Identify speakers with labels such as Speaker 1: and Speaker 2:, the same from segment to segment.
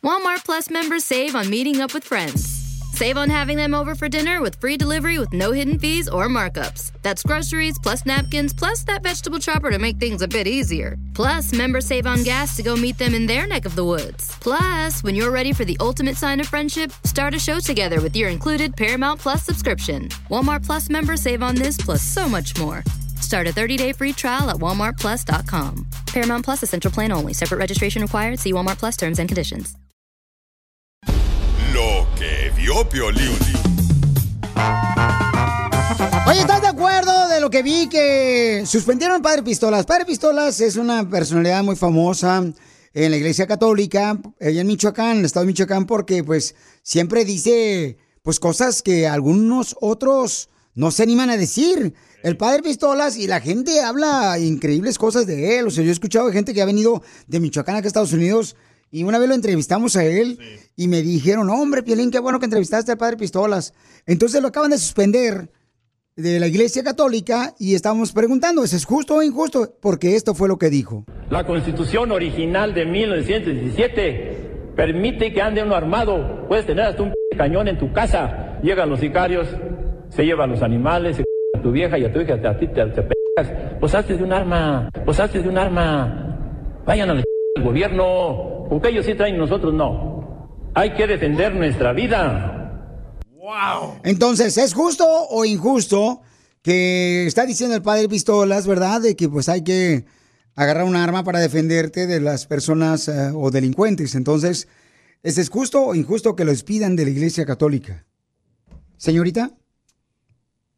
Speaker 1: Walmart Plus members save on meeting up with friends. Save on having them over for dinner with free delivery with no hidden fees or markups. That's groceries plus napkins plus that vegetable chopper to make things a bit easier. Plus, members save on gas to go meet them in their neck of the woods. Plus, when you're ready for the ultimate sign of friendship, start a show together with your included Paramount Plus subscription. Walmart Plus members save on this plus so much more. Start a 30-day free trial at walmartplus.com. Paramount Plus Essential Plan only. Separate registration required. See Walmart Plus terms and conditions.
Speaker 2: Lo que vio Piolín.
Speaker 3: Oye, ¿estás de acuerdo de lo que vi que suspendieron Padre Pistolas? Padre Pistolas es una personalidad muy famosa en la Iglesia Católica, ella en Michoacán, en el estado de Michoacán, porque pues siempre dice pues cosas que algunos otros no se animan a decir. El Padre Pistolas y la gente habla increíbles cosas de él. O sea, yo he escuchado de gente que ha venido de Michoacán acá a Estados Unidos y una vez lo entrevistamos a él y me dijeron, hombre, Piolín, qué bueno que entrevistaste al Padre Pistolas. Entonces lo acaban de suspender de la Iglesia Católica y estamos preguntando, ¿es justo o injusto? Porque esto fue lo que dijo.
Speaker 4: La constitución original de 1917 permite que ande uno armado. Puedes tener hasta un cañón en tu casa. Llegan los sicarios, se llevan los animales, se a tu vieja y a tu hija, a ti te, te pegas. Pues hazte de un arma, pues hazte de un arma. Vayan al al gobierno, porque ellos sí traen, nosotros no. Hay que defender nuestra vida.
Speaker 3: Entonces, ¿es justo o injusto que está diciendo el Padre Pistolas, verdad? De que pues hay que agarrar un arma para defenderte de las personas eh, o delincuentes. Entonces, ¿es es justo o injusto que lo despidan de la Iglesia Católica? Señorita.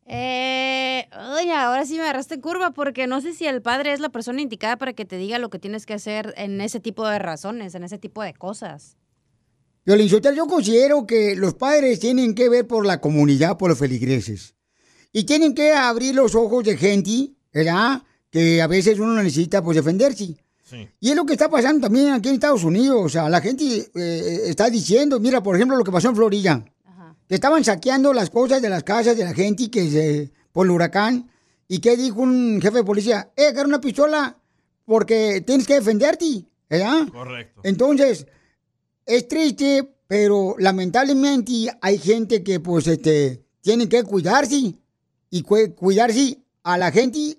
Speaker 5: Eh, ay, ahora sí me agarraste en curva porque no sé si el padre es la persona indicada para que te diga lo que tienes que hacer en ese tipo de razones, en ese tipo de cosas.
Speaker 3: Violín yo considero que los padres tienen que ver por la comunidad, por los feligreses. Y tienen que abrir los ojos de gente, ¿verdad? Que a veces uno necesita, pues, defenderse. Y es lo que está pasando también aquí en Estados Unidos. O sea, la gente eh, está diciendo, mira, por ejemplo, lo que pasó en Florida. Que estaban saqueando las cosas de las casas de la gente que se, por el huracán. ¿Y qué dijo un jefe de policía? Eh, agarra una pistola porque tienes que defenderte, ¿verdad?
Speaker 6: Correcto.
Speaker 3: Entonces, es triste, pero lamentablemente hay gente que pues este tiene que cuidarse y cu- cuidarse a la gente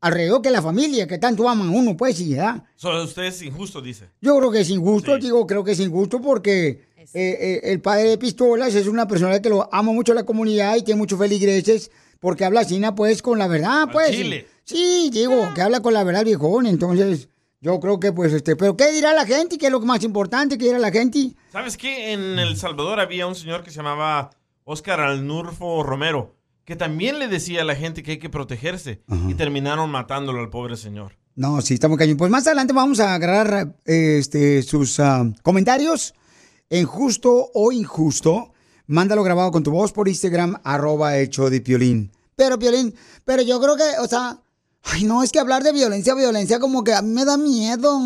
Speaker 3: alrededor que la familia que tanto aman uno, pues, sí, ¿verdad?
Speaker 6: Solo usted es injusto, dice.
Speaker 3: Yo creo que es injusto, digo, creo que es injusto porque eh, eh, el padre de Pistolas es una persona que lo ama mucho a la comunidad y tiene muchos feligreses porque habla china, pues, con la verdad, pues.
Speaker 6: chile.
Speaker 3: Sí, digo, que habla con la verdad, viejón, entonces... Yo creo que, pues, este, pero ¿qué dirá la gente? ¿Qué es lo más importante que dirá la gente?
Speaker 6: ¿Sabes qué? En El Salvador había un señor que se llamaba Oscar Alnurfo Romero, que también le decía a la gente que hay que protegerse. Y terminaron matándolo al pobre señor.
Speaker 3: No, sí, estamos cañón. Pues más adelante vamos a agarrar este, sus ah, comentarios en justo o injusto. Mándalo grabado con tu voz por Instagram, arroba show de Piolín. Pero, Piolín, pero yo creo que, o sea, ay, no, es que hablar de violencia, violencia, como que a mí me da miedo.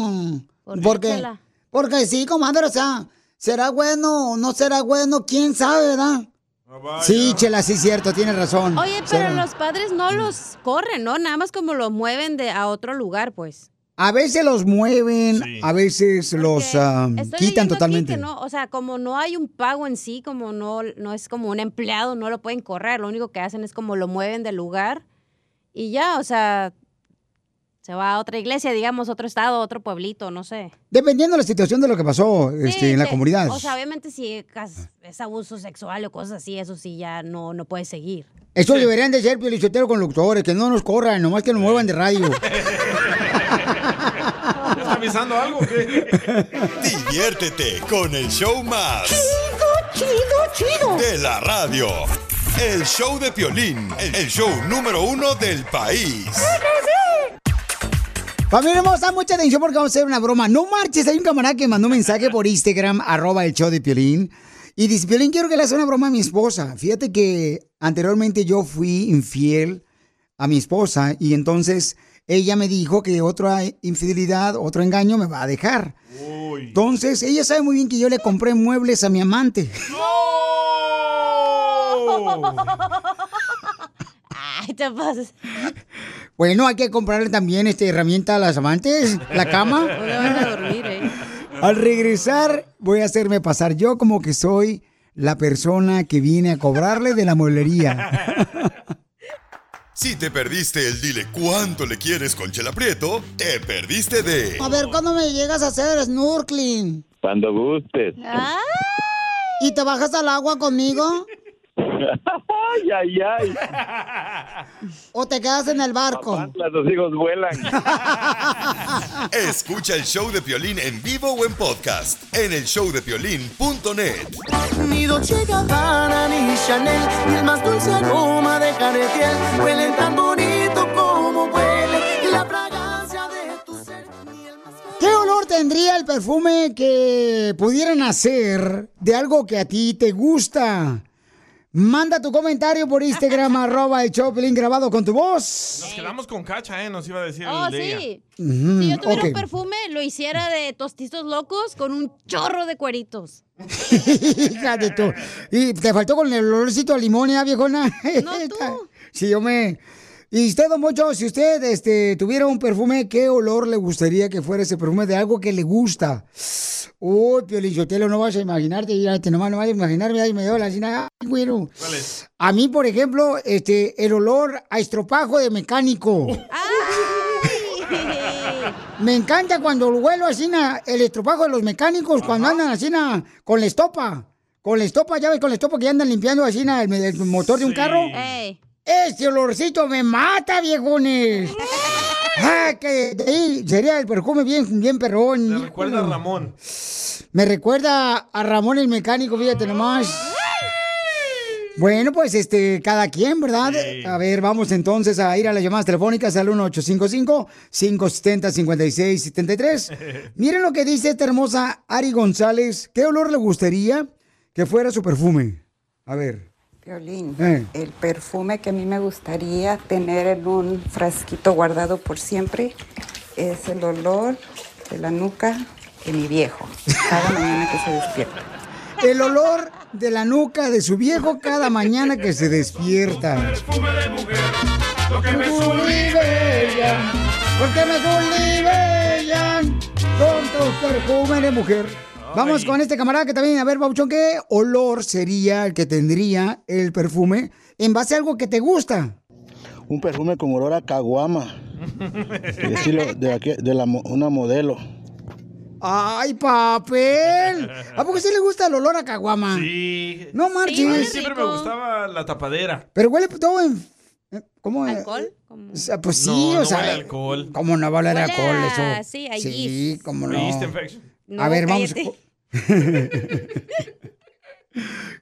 Speaker 5: qué,
Speaker 3: porque,
Speaker 5: Chela?
Speaker 3: porque sí, comadre, o sea, ¿será bueno o no será bueno? ¿Quién sabe, verdad? Sí, Chela, sí, cierto, tienes razón.
Speaker 5: Oye, pero los padres no los corren, ¿no? Nada más como los mueven de a otro lugar, pues.
Speaker 3: A veces los mueven, a veces los
Speaker 5: Estoy
Speaker 3: quitan totalmente.
Speaker 5: que no, o sea, como no hay un pago en sí, como no, no es como un empleado, no lo pueden correr. Lo único que hacen es como lo mueven del lugar y ya, o sea, se va a otra iglesia, digamos, otro estado, otro pueblito, no sé.
Speaker 3: Dependiendo de la situación de lo que pasó este, en la comunidad.
Speaker 5: O sea, obviamente si es abuso sexual o cosas así, eso sí ya no, no puede seguir.
Speaker 3: Eso deberían de ser piolichotero conductores, que no nos corran, nomás que nos muevan de radio.
Speaker 6: ¿Está avisando algo? qué?
Speaker 2: Diviértete con el show más.
Speaker 7: Chido, chido, chido.
Speaker 2: De la radio. El show de Piolín, el show número uno del país.
Speaker 3: Familia hermosa, mucha atención porque vamos a hacer una broma. No marches, hay un camarada que mandó un mensaje por Instagram, arroba el show de Piolín. Y dice, Piolín, quiero que le haga una broma a mi esposa. Fíjate que anteriormente yo fui infiel a mi esposa y entonces ella me dijo que otra infidelidad, otro engaño me va a dejar. Entonces, ella sabe muy bien que yo le compré muebles a mi amante.
Speaker 5: Ay, te pasas.
Speaker 3: Bueno, hay que comprarle también este herramienta a las amantes, la cama.
Speaker 5: No le van a dormir, eh.
Speaker 3: Al regresar, voy a hacerme pasar yo como que soy la persona que viene a cobrarle de la mueblería.
Speaker 2: Si te perdiste el dile cuánto le quieres con Chela Prieto, te perdiste de
Speaker 3: A ver, ¿cuándo me llegas a hacer snorkeling?
Speaker 8: Cuando gustes.
Speaker 3: ¿Y te bajas al agua conmigo?
Speaker 8: ay, ay, ay.
Speaker 3: ¿O te quedas en el barco?
Speaker 8: Las dos hijos vuelan.
Speaker 2: Escucha el show de Piolín en vivo o en podcast en el showdepiolín.net.
Speaker 9: Ni Dolce Gabbana ni Chanel, ni el más dulce aroma de Caretier huelen tan bonito como huele la fragancia de tu ser.
Speaker 3: ¿Qué olor tendría el perfume que pudieran hacer de algo que a ti te gusta? Manda tu comentario por Instagram, arroba el Choplin grabado con tu voz.
Speaker 6: Nos quedamos con cacha, ¿eh? Nos iba a decir
Speaker 5: Oh,
Speaker 6: el de ella.
Speaker 5: sí. Si yo tuviera un perfume, lo hiciera de tostitos locos con un chorro de cueritos.
Speaker 3: Fíjate tú. Y te faltó con el olorcito a limón, ¿eh, viejona?
Speaker 5: No, tú.
Speaker 3: Sí, yo me... Y usted, don Mocho, si usted este, tuviera un perfume, ¿qué olor le gustaría que fuera ese perfume de algo que le gusta? Uy, Piolichotelo, no vas a imaginarte, mira, te nomás no vas a imaginarme, ahí me dio la cina, ay, güero.
Speaker 6: ¿Cuál es?
Speaker 3: A mí, por ejemplo, este, el olor a estropajo de mecánico. Me encanta cuando huelo así na, el estropajo de los mecánicos, cuando andan así na, con la estopa. Con la estopa, ya ves, con la estopa que andan limpiando así na, el, el motor de un carro.
Speaker 5: Ey.
Speaker 3: Ese olorcito me mata, viejones. Ah, que de ahí sería el perfume bien, bien perrón.
Speaker 6: Me recuerda a Ramón.
Speaker 3: Me recuerda a Ramón el mecánico, fíjate nomás. Bueno, pues este, cada quien, ¿verdad? A ver, vamos entonces a ir a las llamadas telefónicas al 1855-570-5673. Miren lo que dice esta hermosa Ari González. ¿Qué olor le gustaría que fuera su perfume? A ver.
Speaker 10: Violín,
Speaker 3: Eh.
Speaker 10: el perfume que a mí me gustaría tener en un frasquito guardado por siempre es el olor de la nuca de mi viejo, cada mañana que se despierta.
Speaker 3: El olor de la nuca de su viejo cada mañana que se despierta. Porque me sublivellan, porque me sublivellan con tus perfumes de mujer. Vamos con este camarada que también, a ver, Bauchón, ¿qué olor sería el que tendría el perfume en base a algo que te gusta?
Speaker 11: Un perfume con olor a caguama. De estilo de, aquí- de la, una modelo.
Speaker 3: ¡Ay, papel! ¿A poco sí le gusta el olor a caguama?
Speaker 6: Sí.
Speaker 3: No
Speaker 6: A mí
Speaker 3: marches.
Speaker 6: siempre me gustaba la tapadera.
Speaker 3: Pero huele todo en... ¿Cómo?
Speaker 5: ¿Alcohol?
Speaker 3: O sea, pues sí,
Speaker 6: No,
Speaker 3: o
Speaker 6: no
Speaker 3: sea...
Speaker 6: huele alcohol.
Speaker 3: ¿Cómo no va a oler alcohol eso?
Speaker 5: sí, a
Speaker 3: Sí, cómo no.
Speaker 5: No,
Speaker 3: a ver, vamos.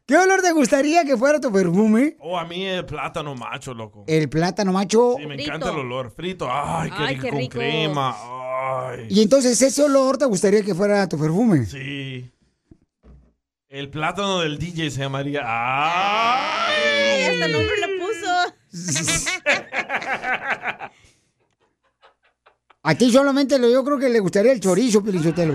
Speaker 3: ¿Qué olor te gustaría que fuera tu perfume?
Speaker 6: Oh, a mí el plátano macho, loco.
Speaker 3: El plátano macho.
Speaker 6: Sí, me encanta el olor. Frito. Ay, qué,
Speaker 5: Ay,
Speaker 6: rico,
Speaker 5: qué
Speaker 6: con crema. Ay.
Speaker 3: Y entonces ese olor te gustaría que fuera tu perfume.
Speaker 6: Sí. El plátano del DJ se llamaría. ¡Ay!
Speaker 5: Ay, hasta nombre le puso.
Speaker 3: A ti solamente lo, yo creo que le gustaría el chorizo, Pelizotelo.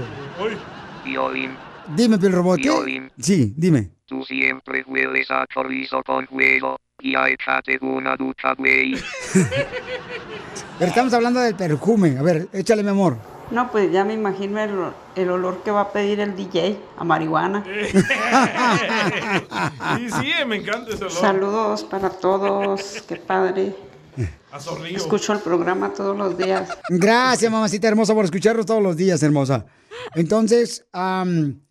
Speaker 12: Violín,
Speaker 3: Dime, Pelrobot.
Speaker 12: Violín.
Speaker 3: Sí, dime.
Speaker 12: tú siempre hueles a chorizo con huevo. Y a échate una ducha, güey.
Speaker 3: Pero estamos hablando del perfume. A ver, échale, mi amor.
Speaker 10: No, pues ya me imagino el, el olor que va a pedir el DJ a marihuana.
Speaker 6: Y sí, me encanta ese olor.
Speaker 10: Saludos para todos, qué padre.
Speaker 6: A zorrillo.
Speaker 10: Escucho el programa todos los días.
Speaker 3: Gracias, mamacita hermosa, por escucharnos todos los días, hermosa. Entonces, am,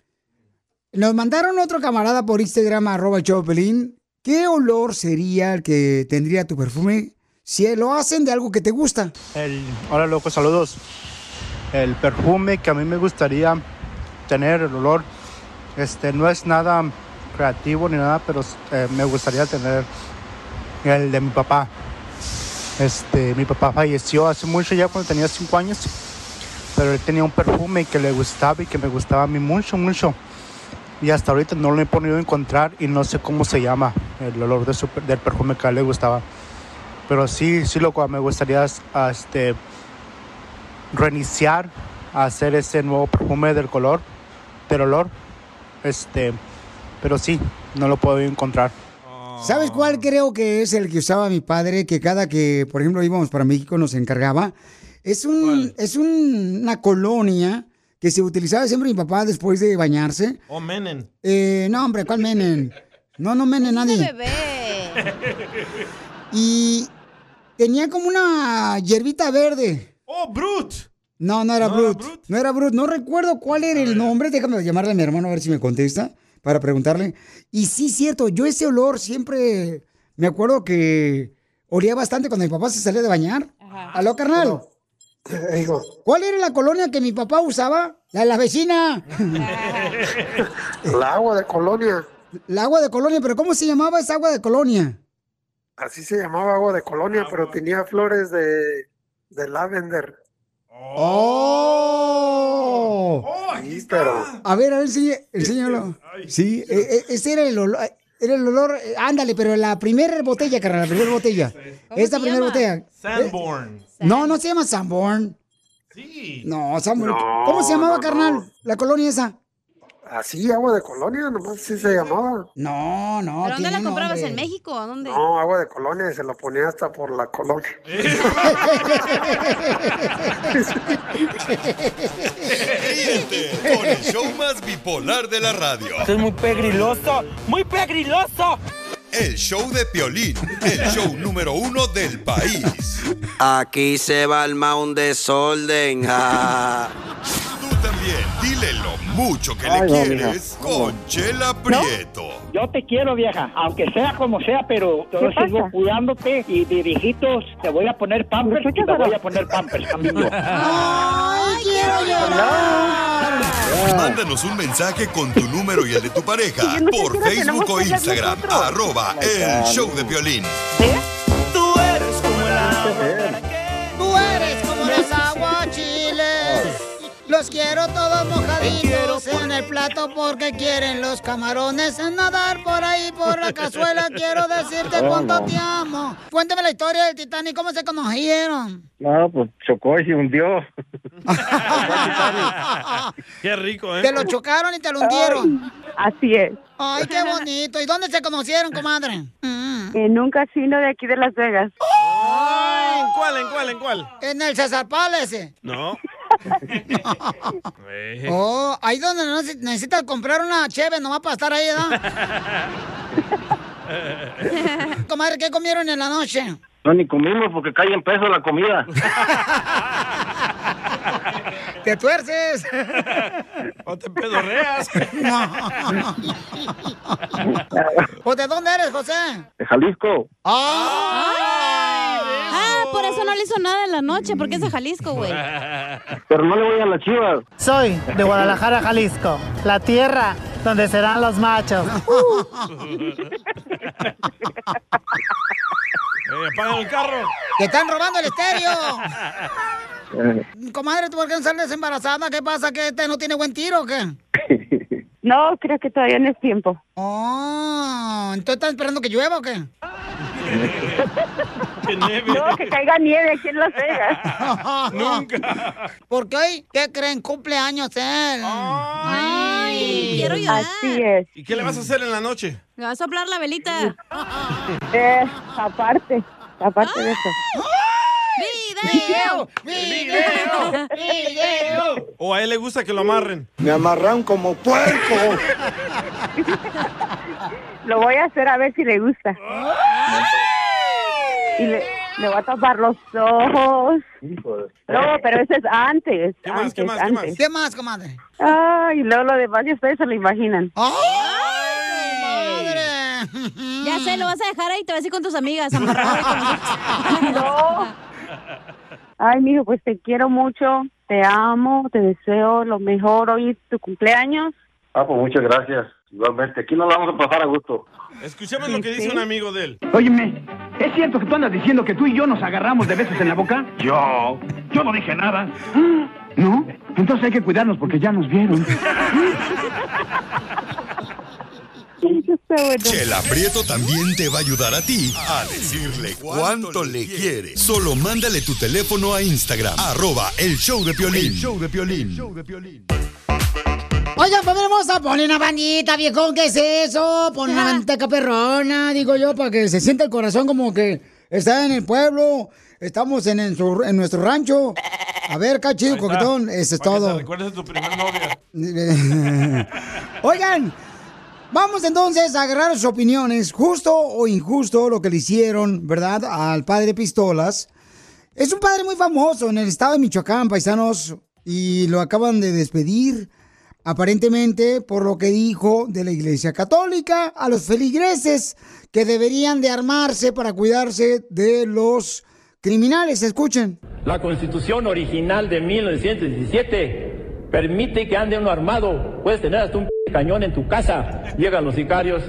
Speaker 3: nos mandaron otro camarada por Instagram, arroba Pelín. ¿Qué olor sería el que tendría tu perfume si lo hacen de algo que te gusta?
Speaker 13: El, hola loco, saludos. El perfume que a mí me gustaría tener, el olor, este, no es nada creativo ni nada, pero eh, me gustaría tener el de mi papá. Este, mi papá falleció hace mucho ya cuando tenía 5 años, pero él tenía un perfume que le gustaba y que me gustaba a mí mucho, mucho. y hasta ahorita no lo he podido encontrar y no sé cómo se llama el olor de su- del perfume que a él le gustaba. Pero sí, sí, loco, me gustaría este, reiniciar a hacer ese nuevo perfume del color, del olor. Este, pero sí, no lo puedo encontrar.
Speaker 3: ¿Sabes cuál creo que es el que usaba mi padre? Que cada que, por ejemplo, íbamos para México nos encargaba. Es, un, es un- una colonia que se utilizaba siempre mi papá después de bañarse.
Speaker 6: Oh, Menen.
Speaker 3: Eh, no, hombre, ¿cuál menen? No, no menen nadie.
Speaker 5: bebé.
Speaker 3: Y tenía como una hierbita verde.
Speaker 6: ¡Oh, Brut!
Speaker 3: No, no era
Speaker 6: ¿No era
Speaker 3: Brut. No era Brut. No recuerdo cuál era el nombre. Déjame llamarle a mi hermano a ver si me contesta para preguntarle. Y sí, cierto, yo ese olor siempre me acuerdo que olía bastante cuando mi papá se salía de bañar. ¿Aló, carnal? ¿Cuál era la colonia que mi papá usaba? La de la vecina.
Speaker 14: La agua de colonia.
Speaker 3: La agua de colonia, pero ¿cómo se llamaba esa agua de colonia?
Speaker 14: Así se llamaba agua de colonia, pero tenía flores de, de lavender.
Speaker 3: ¡Oh!
Speaker 14: Sí, pero
Speaker 3: A ver, a ver, enseña- enséñalo. Sí, e- e- ese era el olor. Era el olor, eh, ándale, pero la primera botella, carnal, la primera botella. Esta primera
Speaker 6: llama?
Speaker 3: botella.
Speaker 6: Sanborn.
Speaker 3: No, no se llama Sanborn.
Speaker 6: Sí.
Speaker 3: No, Sanborn.
Speaker 14: No,
Speaker 3: ¿Cómo se llamaba,
Speaker 14: no,
Speaker 3: carnal? La colonia esa.
Speaker 14: Así agua de colonia, nomás así se llamaba.
Speaker 3: No, no.
Speaker 5: ¿Pero dónde la comprabas?
Speaker 3: nombre.
Speaker 5: ¿En México? ¿A ¿Dónde?
Speaker 14: No, agua de colonia y se lo ponía hasta por la colonia.
Speaker 2: Ríete con el show más bipolar de la radio.
Speaker 15: Esto es muy pegriloso, muy pegriloso.
Speaker 2: El show de Piolín, el show número uno del país.
Speaker 16: Aquí se va el un desorden. ja.
Speaker 2: También, dile lo mucho que
Speaker 15: Ay,
Speaker 2: le
Speaker 15: no,
Speaker 2: quieres con Chela Prieto.
Speaker 15: Yo te quiero, vieja, aunque sea como sea, pero yo
Speaker 2: ¿Qué
Speaker 15: sigo
Speaker 2: pasa?
Speaker 15: cuidándote y de viejitos te voy a poner pampers y te voy a poner pampers también yo.
Speaker 3: ¡Ay, quiero llorar!
Speaker 2: Mándanos un mensaje con tu número y el de tu pareja
Speaker 15: no
Speaker 2: por Facebook o Instagram, arroba el show de Piolín.
Speaker 15: Tú eres como el agua.
Speaker 3: Los quiero todos mojaditos en el plato porque quieren los camarones en nadar por ahí por la cazuela. Quiero decirte
Speaker 8: Oh,
Speaker 3: cuánto
Speaker 8: no.
Speaker 3: te amo. Cuéntame la historia del Titanic, ¿cómo se conocieron?
Speaker 8: No, pues chocó y se hundió.
Speaker 6: Qué rico, ¿eh?
Speaker 3: Te lo chocaron y te lo hundieron.
Speaker 17: Así es.
Speaker 3: Ay, qué bonito. ¿Y dónde se conocieron, comadre?
Speaker 17: En un casino de aquí de Las Vegas.
Speaker 6: ¿En cuál, en cuál, en cuál?
Speaker 3: En el César Palace.
Speaker 6: No.
Speaker 3: Oh, ahí donde no necesitas comprar una cheve nomás para estar ahí, ¿verdad? Comadre, ¿qué comieron en la noche?
Speaker 8: No, ni comimos porque cae en peso la comida.
Speaker 3: ¡Te tuerces!
Speaker 6: ¿O te pedorreas?
Speaker 3: ¿O de dónde eres, José?
Speaker 8: De Jalisco.
Speaker 5: Ah, por eso no le hizo nada en la noche, porque es de Jalisco, güey.
Speaker 8: Pero no le voy a las chivas.
Speaker 18: Soy de Guadalajara, Jalisco, la tierra donde serán los machos.
Speaker 6: Eh, apagan el carro.
Speaker 3: ¡Te están robando el estéreo! Comadre, ¿tú por qué no sales embarazada? ¿Qué pasa? ¿Que este no tiene buen tiro o qué?
Speaker 17: No, creo que todavía no es tiempo.
Speaker 3: Oh, ¿entonces estás esperando que llueva o qué?
Speaker 17: No, que caiga nieve aquí en Las Vegas.
Speaker 3: Nunca. Porque hoy, ¿qué creen? Cumpleaños él.
Speaker 5: Ay, quiero llorar.
Speaker 17: Así es.
Speaker 6: ¿Y qué le vas a hacer en la noche?
Speaker 5: Le vas a soplar la velita.
Speaker 17: Eh, aparte, aparte de eso.
Speaker 5: ¡Video!
Speaker 3: ¡Video! ¡Video!
Speaker 6: ¿O a él le gusta que lo amarren?
Speaker 14: Me amarran como puerco.
Speaker 17: Lo voy a hacer a ver si le gusta. Y le, le voy a tapar los ojos. No, pero eso es antes.
Speaker 3: ¿Qué más,
Speaker 17: antes,
Speaker 3: qué más, qué
Speaker 17: antes.
Speaker 3: más? ¿Qué más, comadre?
Speaker 17: Ay, y luego lo demás ya ustedes se lo imaginan.
Speaker 5: Ya sé, lo vas a dejar ahí y te vas a ir con tus amigas amarrado.
Speaker 17: No. Ay, mijo, pues te quiero mucho, te amo, te deseo lo mejor. Hoy es tu cumpleaños.
Speaker 8: Ah, pues muchas gracias. Igualmente, aquí nos la vamos a pasar a gusto.
Speaker 6: Escuchemos lo que dice un amigo de él.
Speaker 19: Óyeme, ¿es cierto que tú andas diciendo que tú y yo nos agarramos de besos en la boca? Yo, yo no dije nada. ¿No? Entonces hay que cuidarnos porque ya nos vieron.
Speaker 2: Chela Prieto también te va a ayudar a ti a decirle cuánto le quiere. Solo mándale tu teléfono a Instagram, arroba el show de Piolín.
Speaker 3: El
Speaker 2: show de Piolín.
Speaker 3: Oigan, familia hermosa, ponle una bandita, viejón, ¿qué es eso? Ponle una manteca perrona, digo yo, para que se sienta el corazón como que está en el pueblo. Estamos en, en su- en nuestro rancho. A ver, cachido, coquetón, eso es todo.
Speaker 6: recuerdes de tu primer novia.
Speaker 3: Oigan, vamos entonces a agarrar sus opiniones, justo o injusto lo que le hicieron, ¿verdad? Al padre Pistolas. Es un padre muy famoso en el estado de Michoacán, paisanos, y lo acaban de despedir, aparentemente por lo que dijo de la Iglesia Católica a los feligreses que deberían de armarse para cuidarse de los criminales. Escuchen.
Speaker 4: La constitución original de 1917 permite que ande uno armado. Puedes tener hasta un cañón en tu casa. Llegan los sicarios,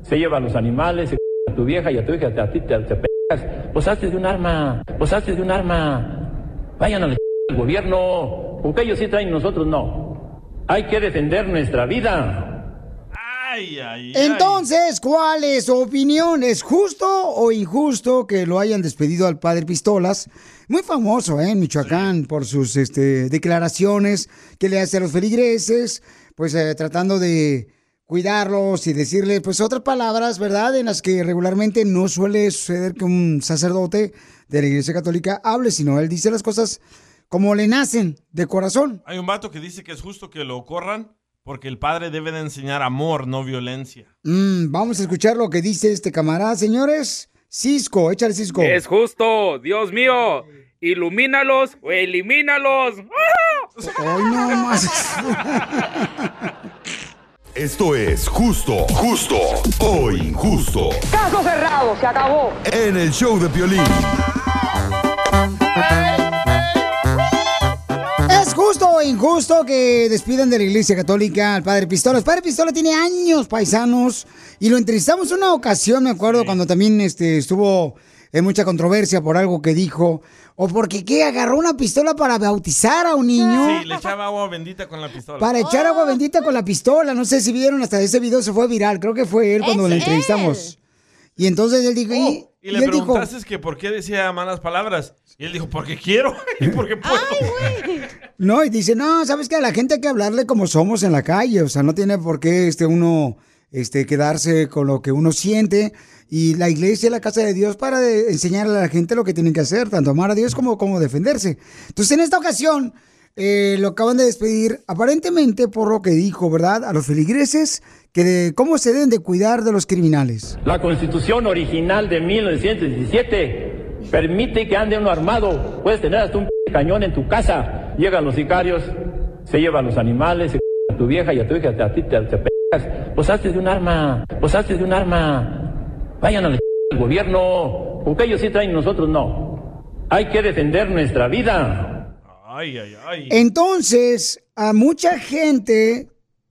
Speaker 4: se llevan los animales, se a tu vieja y a tu hija, a ti te, te pegas. Hazte de un arma, hazte de un arma. Vayan al gobierno, porque ellos sí traen nosotros no. Hay que defender nuestra vida.
Speaker 6: Ay, ay, ay.
Speaker 3: Entonces, ¿cuál es su opinión? ¿Es justo o injusto que lo hayan despedido al padre Pistolas? Muy famoso ¿eh? en Michoacán por sus este, declaraciones que le hace a los feligreses, pues eh, tratando de cuidarlos y decirle pues otras palabras, ¿verdad? En las que regularmente no suele suceder que un sacerdote de la Iglesia Católica hable, sino él dice las cosas como le nacen de corazón.
Speaker 6: Hay un vato que dice que es justo que lo corran porque el padre debe de enseñar amor, no violencia.
Speaker 3: Mm, vamos a escuchar lo que dice este camarada, señores. Cisco, échale Cisco.
Speaker 20: Es justo, Dios mío. Ilumínalos o elimínalos.
Speaker 3: Hoy no más.
Speaker 2: Esto es justo, justo o injusto.
Speaker 7: Caso cerrado, se acabó.
Speaker 2: En el show de Piolín.
Speaker 3: ¿Es justo o injusto que despidan de la iglesia católica al padre Pistola? El padre Pistola tiene años paisanos y lo entrevistamos una ocasión, me acuerdo, cuando también este, estuvo en mucha controversia por algo que dijo. O porque ¿qué? agarró una pistola para bautizar a un niño.
Speaker 6: Sí, le echaba agua bendita con la pistola.
Speaker 3: Para echar agua bendita con la pistola. No sé si vieron hasta ese video, se fue viral. Creo que fue él cuando lo entrevistamos. Y entonces él dijo, Y
Speaker 6: y le
Speaker 3: él dijo,
Speaker 6: preguntaste que por qué decía malas palabras. Y él dijo, porque quiero y porque puedo.
Speaker 3: No, y dice, no, sabes que a la gente hay que hablarle como somos en la calle, o sea, no tiene por qué este uno este quedarse con lo que uno siente y la iglesia es la casa de Dios para de- enseñarle a la gente lo que tienen que hacer, tanto amar a Dios como como defenderse. Entonces, en esta ocasión eh, lo acaban de despedir aparentemente por lo que dijo, ¿verdad? A los feligreses que de cómo se deben de cuidar de los criminales.
Speaker 4: La constitución original de 1917 permite que ande uno armado. Puedes tener hasta un cañón en tu casa. Llegan los sicarios, se llevan los animales, se a tu vieja y a tu hija, a ti te, te pegas. Pues hazte de un arma, pues hazte de un arma. Vayan al gobierno, porque ellos sí traen nosotros no. Hay que defender nuestra vida.
Speaker 6: Ay, ay, ay.
Speaker 3: Entonces, a mucha gente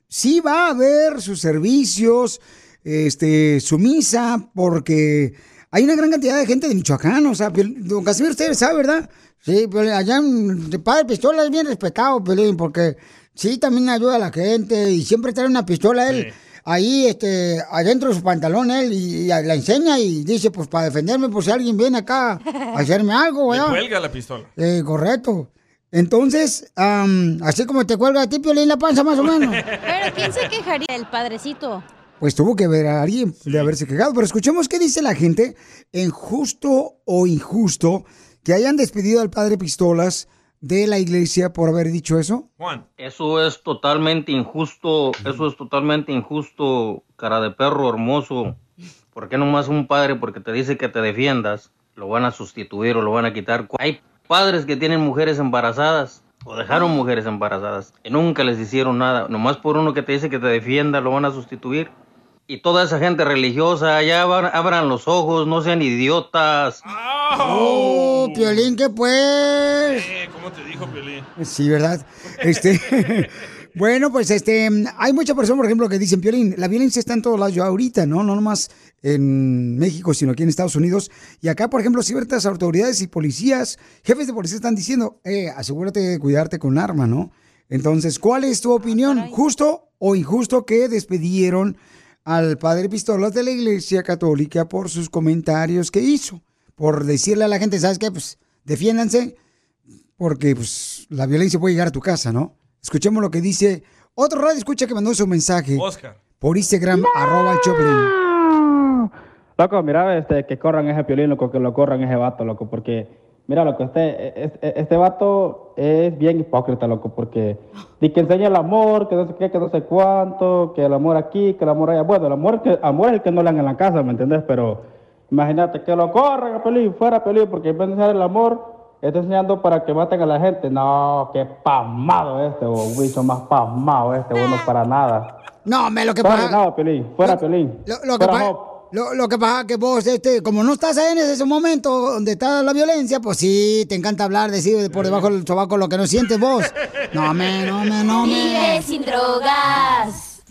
Speaker 3: sí va a ver sus servicios, este, su misa, porque hay una gran cantidad de gente de Michoacán, o sea, don Casimiro, usted sabe, ¿verdad? Sí, pero allá en el Padre Pistola es bien respetado, Pelín, porque sí, también ayuda a la gente y siempre trae una pistola él. Ahí, este, adentro de su pantalón, él, y, y la enseña y dice, pues, para defenderme, por si alguien viene acá a hacerme algo,
Speaker 6: Le
Speaker 3: ¿verdad?
Speaker 6: cuelga la pistola.
Speaker 3: Eh, correcto. Entonces, am, así como te cuelga a ti, Piolín, la panza, más o menos.
Speaker 5: Pero ¿quién se quejaría? El padrecito.
Speaker 3: Pues tuvo que ver a alguien de haberse quejado. Pero escuchemos qué dice la gente en justo o injusto que hayan despedido al padre Pistolas de la iglesia por haber dicho eso.
Speaker 6: Juan.
Speaker 21: Eso es totalmente injusto, eso es totalmente injusto, cara de perro hermoso. ¿Por qué nomás un padre, porque te dice que te defiendas, lo van a sustituir o lo van a quitar? Hay padres que tienen mujeres embarazadas o dejaron mujeres embarazadas y nunca les hicieron nada. Nomás por uno que te dice que te defienda, lo van a sustituir. Y toda esa gente religiosa, ya abran, abran los ojos, no sean idiotas.
Speaker 3: Oh, Piolín, ¿qué pues?
Speaker 6: Eh, ¿Cómo te dijo, Piolín?
Speaker 3: Sí, ¿verdad? Este, bueno, pues este, hay muchas personas, por ejemplo, que dicen, Piolín, la violencia está en todos lados, yo ahorita, ¿no? No nomás en México, sino aquí en Estados Unidos. Y acá, por ejemplo, ciertas autoridades y policías, jefes de policía están diciendo, eh, asegúrate de cuidarte con arma, ¿no? Entonces, ¿cuál es tu opinión? ¿Justo o injusto que despidieron al padre Pistolas de la Iglesia Católica por sus comentarios que hizo. Por decirle a la gente, ¿sabes qué? Pues defiéndanse porque pues, la violencia puede llegar a tu casa, ¿no? Escuchemos lo que dice otro radio escucha que mandó su mensaje
Speaker 6: Oscar.
Speaker 3: por Instagram, arroba el Choplin.
Speaker 22: Loco, mira, este, que corran ese piolín, loco, que lo corran ese vato, loco, porque, mira, loco, este, este, este vato es bien hipócrita, loco, porque di que enseña el amor, que no sé qué, que no sé cuánto, que el amor aquí, que el amor allá. Bueno, el amor, que, amor es el que no le dan en la casa, ¿me entendés? Pero imagínate que lo corran a piolín, fuera piolín, porque en vez de enseñar el amor, está enseñando para que maten a la gente. No, qué pasmado este, o un bicho más pasmado este, bueno, para nada.
Speaker 3: No, me lo que
Speaker 22: Fuera,
Speaker 3: pasa.
Speaker 22: no, Piolín, fuera, Piolín.
Speaker 3: Lo, lo que
Speaker 22: Fuera,
Speaker 3: pasa, lo, lo que pasa que vos, este, como no estás ahí en ese momento donde está la violencia, pues sí, te encanta hablar, decir por debajo del sobaco lo que no sientes vos. No, me, no, me, no, me.
Speaker 23: sin drogas.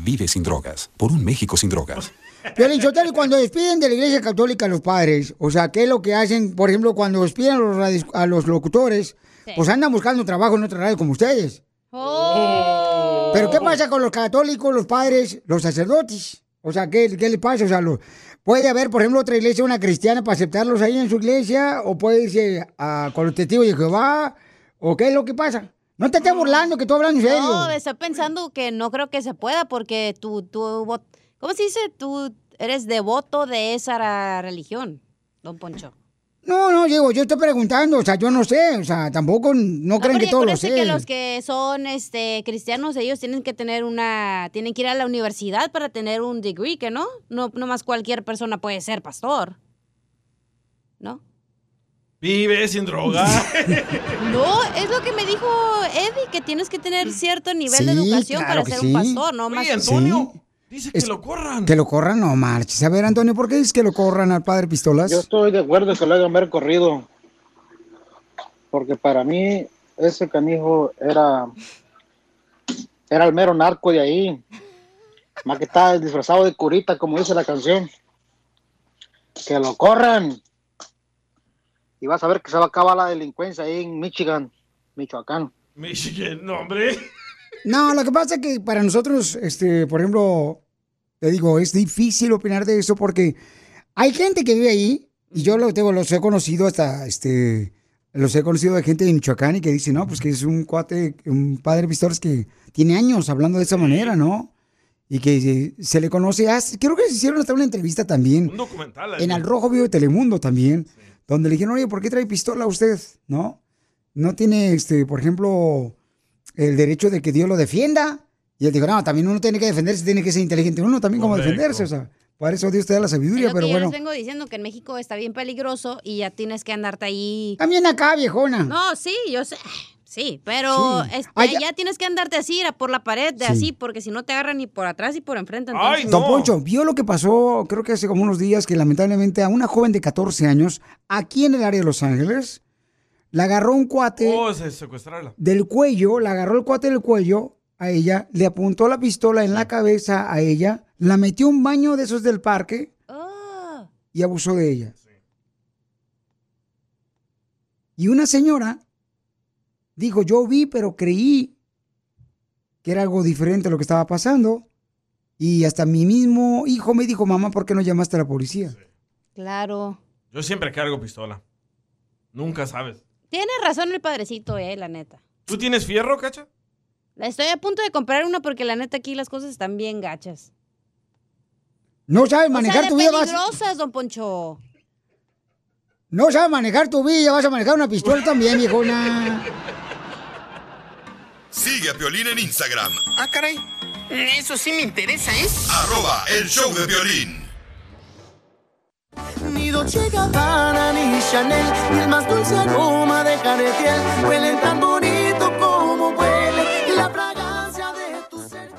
Speaker 24: Vive sin drogas. Por un México sin drogas.
Speaker 3: Piolín Sotelo, y cuando despiden de la iglesia católica a los padres, o sea, ¿qué es lo que hacen? Por ejemplo, cuando despiden a los, radios- a los locutores, pues andan buscando trabajo en otra radio como ustedes. Pero ¿qué pasa con los católicos, los padres, los sacerdotes? O sea, ¿qué, qué le pasa? O sea, lo- puede haber, por ejemplo, otra iglesia, una cristiana, para aceptarlos ahí en su iglesia, o puede irse a, con los testigos de Jehová, o qué es lo que pasa. No te estés burlando, que tú hablas en serio.
Speaker 5: No, estoy pensando que no creo que se pueda porque tú, tú, ¿cómo se dice? Tú eres devoto de esa religión, don Poncho.
Speaker 3: No, no, digo, yo estoy preguntando, o sea, yo no sé, o sea, tampoco no creen que todos lo sé.
Speaker 5: que los que son este cristianos, ellos tienen que tener una, tienen que ir a la universidad para tener un degree, que no, no, no más cualquier persona puede ser pastor. ¿No?
Speaker 6: Vive sin droga.
Speaker 5: No, es lo que me dijo Eddie, que tienes que tener cierto nivel de educación
Speaker 3: claro
Speaker 5: para ser
Speaker 3: sí.
Speaker 5: un pastor, no más.
Speaker 6: Oye, Antonio,
Speaker 3: Sí.
Speaker 6: dice que
Speaker 3: Es-
Speaker 6: lo corran.
Speaker 3: Que lo corran, no marches. A ver, Antonio, ¿por qué dices que lo corran al padre Pistolas?
Speaker 11: Yo estoy de acuerdo que lo hagan ver corrido. Porque para mí ese canijo era era el mero narco de ahí. Más que está disfrazado de curita, como dice la canción. Que lo corran. Y vas a ver que se va a acabar la delincuencia ahí en Michigan, Michoacán.
Speaker 6: Michigan, no, hombre.
Speaker 3: No, lo que pasa es que para nosotros, este, por ejemplo, te digo, es difícil opinar de eso porque hay gente que vive ahí y yo lo tengo, los he conocido hasta, este, los he conocido de gente de Michoacán y que dice, no, pues que es un cuate, un padre Pistolas que tiene años hablando de esa manera, ¿no? Y que se, se le conoce, ah, creo que se hicieron hasta una entrevista también
Speaker 6: Un documental.
Speaker 3: en Al Rojo Vivo de Telemundo también, donde le dijeron, oye, ¿por qué trae pistola usted? ¿No? No tiene, este, por ejemplo, el derecho de que Dios lo defienda. Y él dijo, no, también uno tiene que defenderse, tiene que ser inteligente. Uno también como defenderse, o sea, para eso Dios te da la sabiduría, pero
Speaker 5: que yo
Speaker 3: bueno.
Speaker 5: les vengo diciendo que en México está bien peligroso y ya tienes que andarte ahí.
Speaker 3: También acá, viejona.
Speaker 5: No, sí, yo sé. Sí, pero
Speaker 3: Sí.
Speaker 5: este,
Speaker 3: Ay, ya-
Speaker 5: tienes que andarte así, a por la pared, de
Speaker 3: Sí.
Speaker 5: así, porque si no te agarran ni por atrás ni por enfrente. Entonces,
Speaker 3: Don Poncho, ¿vio lo que pasó, creo que hace como unos días, que lamentablemente a una joven de 14 años, aquí en el área de Los Ángeles, la agarró un cuate
Speaker 6: Oh, se- secuestrarla.
Speaker 3: del cuello, la agarró el cuate del cuello a ella, le apuntó la pistola en la cabeza a ella, la metió a un baño de esos del parque
Speaker 5: Ah.
Speaker 3: y abusó de ella. Y una señora dijo, yo vi, pero creí que era algo diferente a lo que estaba pasando. Y hasta mi mismo hijo me dijo, mamá, ¿por qué no llamaste a la policía?
Speaker 5: Claro.
Speaker 6: Yo siempre cargo pistola. Nunca sabes.
Speaker 5: Tiene razón el padrecito, eh, la neta.
Speaker 6: ¿Tú tienes fierro, cacha?
Speaker 5: Estoy a punto de comprar una porque la neta aquí las cosas están bien gachas.
Speaker 3: No sabes
Speaker 5: o
Speaker 3: manejar
Speaker 5: sea,
Speaker 3: tu vida, vas,
Speaker 5: peligrosas, don Poncho.
Speaker 3: no sabes manejar tu vida, vas a manejar una pistola también, viejona.
Speaker 2: Sigue a Piolín en Instagram,
Speaker 23: Ah, caray. Eso sí me interesa, ¿eh?
Speaker 2: arroba el show de violín.
Speaker 9: Ni Dolce Gabbana ni Chanel, ni el más dulce aroma de Caretiel, huelen tan bonito como huele la fragancia de tu ser.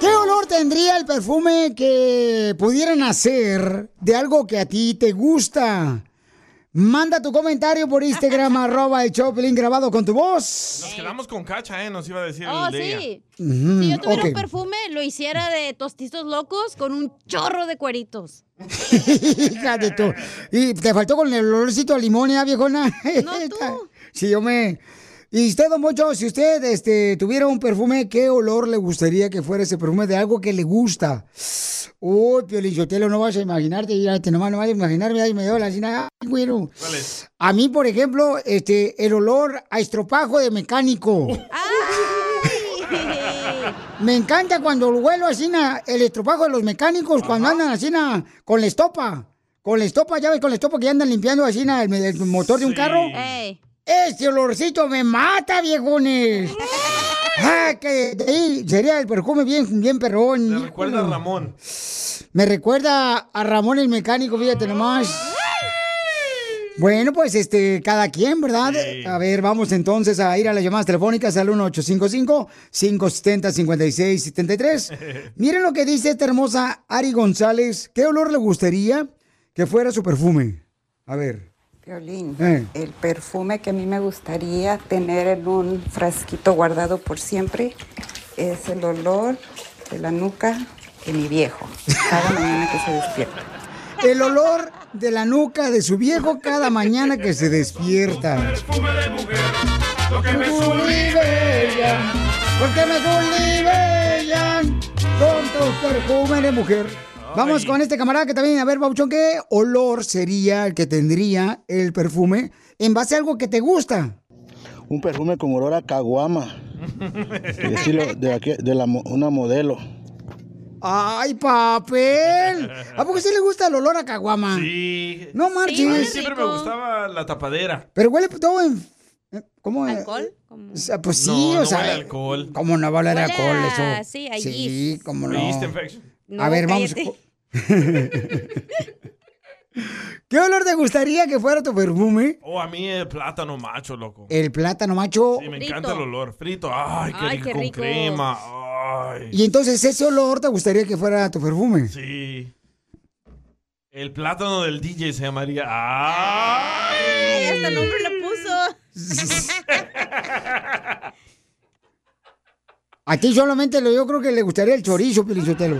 Speaker 3: ¿Qué olor tendría el perfume que pudieran hacer de algo que a ti te gusta? Manda tu comentario por Instagram, arroba el Choplin grabado con tu voz.
Speaker 6: Nos quedamos con cacha, ¿eh? Nos iba a decir
Speaker 5: Oh,
Speaker 6: el de ella.
Speaker 5: sí. Si yo tuviera un perfume, lo hiciera de tostitos locos con un chorro de cueritos.
Speaker 3: Hija de tu- Y te faltó con el olorcito a limón, ¿eh, viejona?
Speaker 5: No, tú.
Speaker 3: Sí, yo me... Y usted, don Mocho, si usted este, tuviera un perfume, ¿qué olor le gustaría que fuera ese perfume de algo que le gusta? Uy, Piolichotelo, no vas a imaginarte, ya te nomás no vas a imaginarme, ahí me dio la cina, ay, güero.
Speaker 6: ¿Cuál es?
Speaker 3: A mí, por ejemplo, este, el olor a estropajo de mecánico. Me encanta cuando huelo así el estropajo de los mecánicos, cuando andan así con la estopa. Con la estopa, ya ves, con la estopa que andan limpiando así el, el motor de un carro.
Speaker 5: Ey.
Speaker 3: Este olorcito me mata, viejones. Ah, que de ahí sería el perfume bien, bien perrón.
Speaker 6: Me recuerda a Ramón.
Speaker 3: Me recuerda a Ramón el mecánico, fíjate nomás. Bueno, pues este, cada quien, ¿verdad? A ver, vamos entonces a ir a las llamadas telefónicas al 1855-570-5673. Miren lo que dice esta hermosa Ari González. ¿Qué olor le gustaría que fuera su perfume? A ver.
Speaker 25: Violín,
Speaker 3: Eh.
Speaker 25: el perfume que a mí me gustaría tener en un frasquito guardado por siempre es el olor de la nuca de mi viejo, cada mañana que se despierta.
Speaker 3: El olor de la nuca de su viejo cada mañana que se despierta.
Speaker 9: Lo que me
Speaker 3: Bella, porque me bella con tu perfume de mujer. Vamos con este camarada que también, a ver, Bauchón, ¿qué olor sería el que tendría el perfume en base a algo que te gusta?
Speaker 26: Un perfume con olor a caguama. de estilo de, aquí- de la mo- una modelo.
Speaker 3: ¡Ay, papel! ¿A poco sí le gusta el olor a caguama?
Speaker 6: Sí.
Speaker 3: No
Speaker 6: A mí
Speaker 3: marches.
Speaker 6: siempre me gustaba la tapadera.
Speaker 3: Pero huele todo en... ¿Cómo?
Speaker 5: ¿Alcohol?
Speaker 3: O sea, pues sí,
Speaker 6: No,
Speaker 3: o
Speaker 6: no
Speaker 3: sea...
Speaker 6: huele alcohol.
Speaker 3: ¿Cómo no va a oler alcohol
Speaker 5: a-
Speaker 3: eso?
Speaker 5: sí, a
Speaker 3: Sí,
Speaker 5: yeast.
Speaker 3: cómo
Speaker 6: O
Speaker 3: no.
Speaker 6: infection.
Speaker 3: a ver, vamos. ¿Qué olor te gustaría que fuera tu perfume?
Speaker 6: Oh, a mí el plátano macho, loco.
Speaker 3: El plátano macho.
Speaker 6: Sí, me encanta el olor. Frito. Ay, qué
Speaker 5: Ay,
Speaker 6: rico
Speaker 5: qué
Speaker 6: con crema. Ay.
Speaker 3: Y entonces ese olor te gustaría que fuera tu perfume.
Speaker 6: Sí. El plátano del DJ se llamaría. ¡Ay!
Speaker 5: Ay, hasta nombre le puso.
Speaker 3: A ti solamente lo, yo creo que le gustaría el chorizo, Pelichotelo.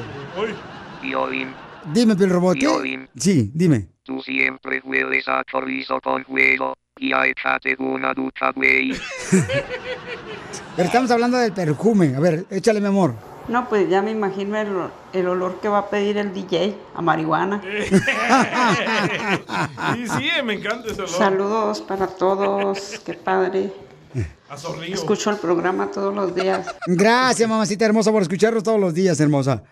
Speaker 27: Violín,
Speaker 3: Dime. ¿qué?
Speaker 27: Violín.
Speaker 3: Sí, dime.
Speaker 27: tú siempre hueles a chorizo con huevo. Y a échate una ducha, güey.
Speaker 3: Pero estamos hablando del perfume. A ver, échale, mi amor.
Speaker 25: No, pues ya me imagino el, el olor que va a pedir el DJ a marihuana.
Speaker 6: Sí, sí, me encanta ese olor.
Speaker 25: Saludos para todos, qué padre.
Speaker 6: A zorrillo.
Speaker 25: Escucho el programa todos los días.
Speaker 3: Gracias, mamacita hermosa, por escucharnos todos los días, hermosa.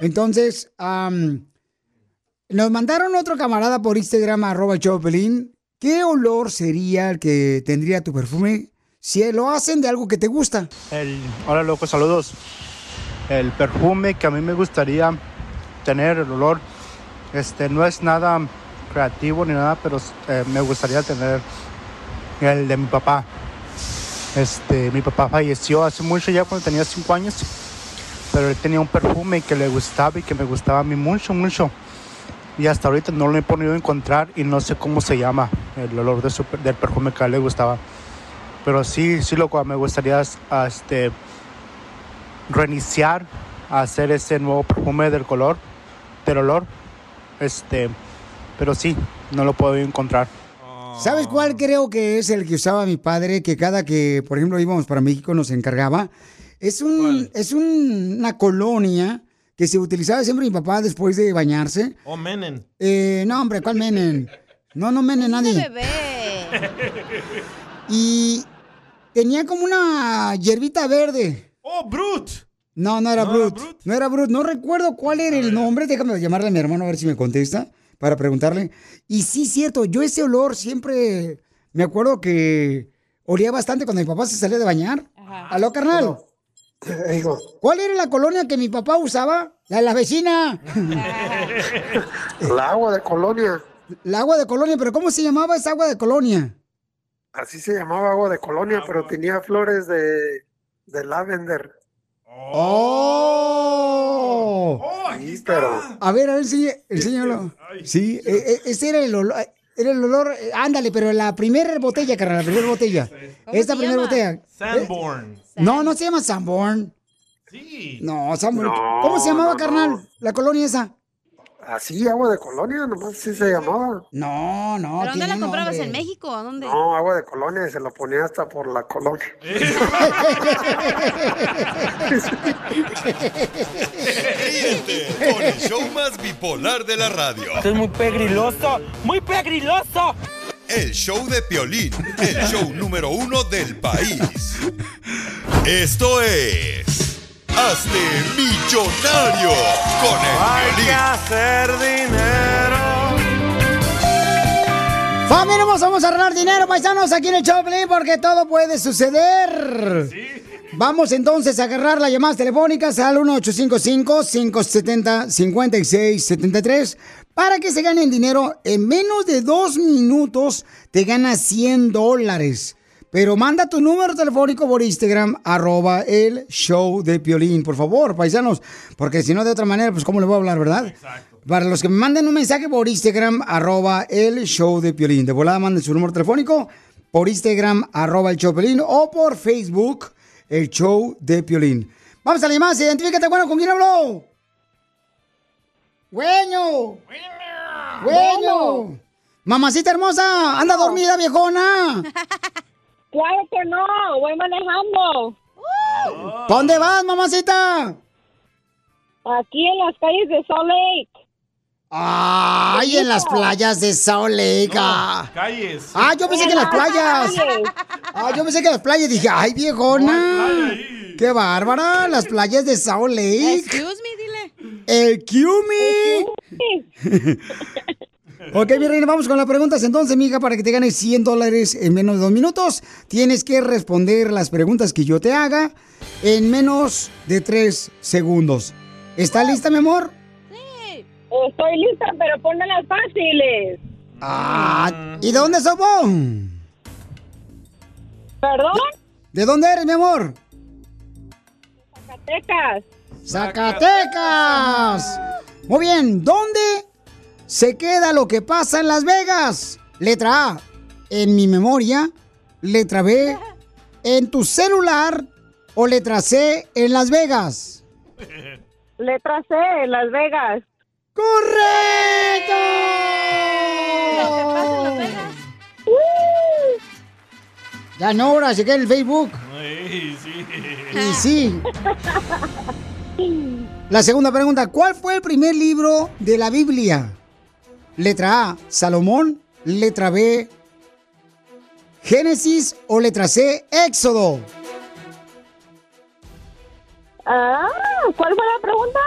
Speaker 3: Entonces, nos mandaron otro camarada por Instagram, arroba Pelín. ¿Qué olor sería el que tendría tu perfume si lo hacen de algo que te gusta?
Speaker 28: El, hola loco, saludos. El perfume que a mí me gustaría tener, el olor, este, no es nada creativo ni nada, pero eh, me gustaría tener el de mi papá. Este, mi papá falleció hace mucho ya cuando tenía 5 años, pero él tenía un perfume que le gustaba y que me gustaba a mí mucho, mucho. Y hasta ahorita no lo he podido encontrar y no sé cómo se llama el olor de su- del perfume que a él le gustaba. Pero sí, sí, loco, me gustaría ah, este, reiniciar a hacer ese nuevo perfume del color, del olor. Este, pero sí, no lo puedo encontrar.
Speaker 3: ¿Sabes cuál creo que es el que usaba mi padre? Que cada que, por ejemplo, íbamos para México nos encargaba. Es, un, es un- una colonia que se utilizaba siempre mi papá después de bañarse.
Speaker 6: O Menen.
Speaker 3: Eh, no, hombre, ¿cuál menen? No, no menen nadie.
Speaker 5: bebé.
Speaker 3: Y tenía como una hierbita verde.
Speaker 6: ¡Oh, Brut!
Speaker 3: No, no era Brut. No era Brut. No recuerdo cuál era el nombre. Déjame llamarle a mi hermano a ver si me contesta para preguntarle. Y sí, cierto, yo ese olor siempre me acuerdo que olía bastante cuando mi papá se salía de bañar. ¿Aló, carnal? ¿Cuál era la colonia que mi papá usaba? La de la vecina.
Speaker 14: El agua de colonia.
Speaker 3: La agua de colonia, pero ¿cómo se llamaba esa agua de colonia?
Speaker 14: Así se llamaba agua de colonia, pero tenía flores de, de lavender.
Speaker 3: ¡Oh!
Speaker 14: Sí, pero
Speaker 3: A ver, a ver, enseña- enséñalo. Sí, e- e- ese era el olor. Era el olor, eh, ándale, pero la primera botella, carnal, la primera botella. Esta
Speaker 5: se
Speaker 3: primera
Speaker 5: llama?
Speaker 3: botella.
Speaker 6: Sanborn.
Speaker 3: No, no se llama Sanborn.
Speaker 6: Sí.
Speaker 3: No, Sanborn.
Speaker 14: No,
Speaker 3: ¿Cómo se llamaba,
Speaker 14: no,
Speaker 3: carnal?
Speaker 14: no.
Speaker 3: La colonia esa.
Speaker 14: Así, agua de colonia, nomás así se llamaba.
Speaker 3: No, no.
Speaker 5: ¿Pero dónde la comprabas?
Speaker 3: nombre.
Speaker 5: ¿En México? ¿A dónde?
Speaker 14: No, agua de colonia y se la ponía hasta por la colonia.
Speaker 2: Ríete con el show más bipolar de la radio.
Speaker 9: Esto es muy pegriloso, muy pegriloso.
Speaker 2: El show de Piolín, el show número uno del país. Esto es... Hazte millonario con el
Speaker 9: Hay que hacer dinero.
Speaker 3: Familia vamos a arreglar dinero, paisanos, aquí en el Choplin, porque todo puede suceder. Vamos entonces a agarrar las llamadas telefónicas al 1855-570-5673 para que se ganen dinero. En menos de dos minutos te ganas 100 dólares. Pero manda tu número telefónico por Instagram, arroba el show de Piolín, por favor, paisanos. Porque si no, de otra manera, pues, ¿cómo le voy a hablar, verdad? Para los que me manden un mensaje por Instagram, arroba el show de Piolín. De volada manden su número telefónico por Instagram, arroba el show de Piolín, o por Facebook, el show de Piolín. Vamos a la llamada, identifícate, bueno, ¿con quién habló? ¡Güeño! ¡Güeño! Mamacita hermosa, anda dormida, viejona.
Speaker 29: Claro que no, voy manejando.
Speaker 3: ¿Pa' dónde vas, mamacita?
Speaker 29: Aquí en las calles de Salt Lake.
Speaker 3: Ay, en las playas de Salt Lake. ah.
Speaker 6: Calles.
Speaker 3: Ah, yo pensé que en las playas. Ah, yo pensé que en las playas. Dije, ay, viejona. Qué bárbara, las playas de Salt Lake.
Speaker 5: Excuse me, dile.
Speaker 3: El Cumi. ok, mi reina, vamos con las preguntas entonces, mija, para que te ganes 100 dólares en menos de dos minutos. Tienes que responder las preguntas que yo te haga en menos de tres segundos. ¿Está lista, mi amor?
Speaker 29: Estoy lista, pero pónmelas fáciles.
Speaker 3: Ah, ¿y de dónde sos vos?
Speaker 29: ¿Perdón?
Speaker 3: ¿De dónde eres, mi amor?
Speaker 29: Zacatecas.
Speaker 3: Zacatecas. Muy bien, ¿dónde se queda lo que pasa en Las Vegas? Letra A, en mi memoria. Letra B, en tu celular. O letra C, en Las Vegas.
Speaker 29: Letra C, Las Vegas.
Speaker 3: ¡Correcto! Ya no, ahora en el Facebook.
Speaker 6: Ay, sí.
Speaker 3: Y sí. La segunda pregunta, ¿cuál fue el primer libro de la Biblia? Letra A, Salomón. Letra B, Génesis. O letra C, Éxodo.
Speaker 29: Ah, ¿cuál fue la pregunta?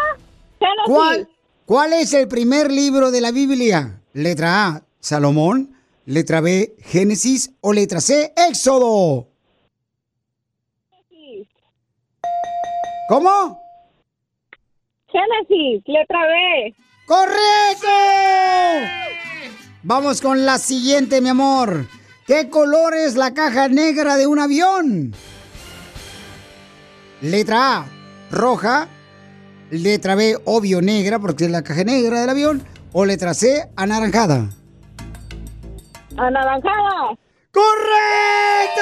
Speaker 29: Génesis.
Speaker 3: ¿Cuál, ¿Cuál es el primer libro de la Biblia? Letra A, Salomón. Letra B, Génesis. O letra C, Éxodo. ¿Cómo?
Speaker 29: Génesis, letra B.
Speaker 3: ¡Correcto! Vamos con la siguiente, mi amor. ¿Qué color es la caja negra de un avión? Letra A, roja. Letra B, obvio negra, porque es la caja negra del avión. O letra C, anaranjada.
Speaker 29: Anaranjada.
Speaker 3: ¡Correcto!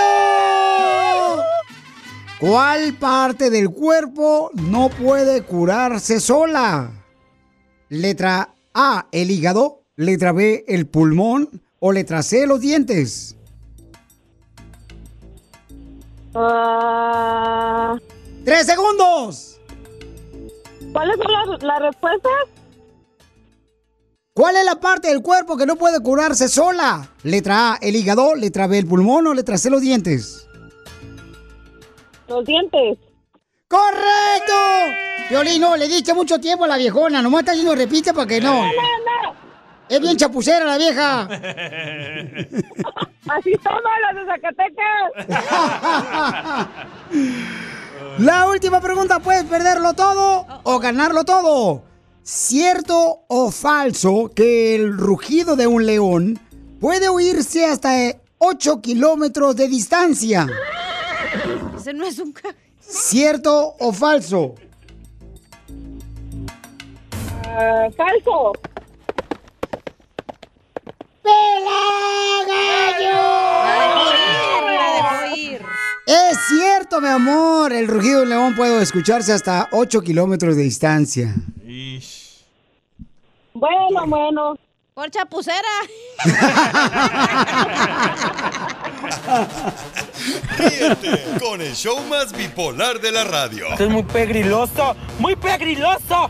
Speaker 3: ¿Cuál parte del cuerpo no puede curarse sola? Letra A, el hígado. Letra B, el pulmón. O letra C, los dientes.
Speaker 29: Ah,
Speaker 3: ¡Tres segundos!
Speaker 29: ¿Cuáles son las, las respuestas?
Speaker 3: ¿Cuál es la parte del cuerpo que no puede curarse sola? Letra A, el hígado. Letra B, el pulmón. O letra C, los dientes.
Speaker 29: Los dientes.
Speaker 3: ¡Correcto! Violino, le diste mucho tiempo a la viejona. Nomás está haciendo repite para que no.
Speaker 29: No, no.
Speaker 3: Es bien chapucera la vieja.
Speaker 29: Así somos los de Zacatecas.
Speaker 3: La última pregunta, ¿puedes perderlo todo o ganarlo todo? ¿Cierto o falso que el rugido de un león puede oírse hasta 8 kilómetros de distancia?
Speaker 5: Ese no es un...
Speaker 3: ¿Cierto o falso?
Speaker 29: Ah, falso.
Speaker 3: Es cierto, mi amor. El rugido del león puede escucharse hasta 8 kilómetros de distancia.
Speaker 29: Bueno, bueno.
Speaker 5: Por chapucera.
Speaker 2: Ríete con el show más bipolar de la radio.
Speaker 9: Esto es muy pegriloso, muy pegriloso.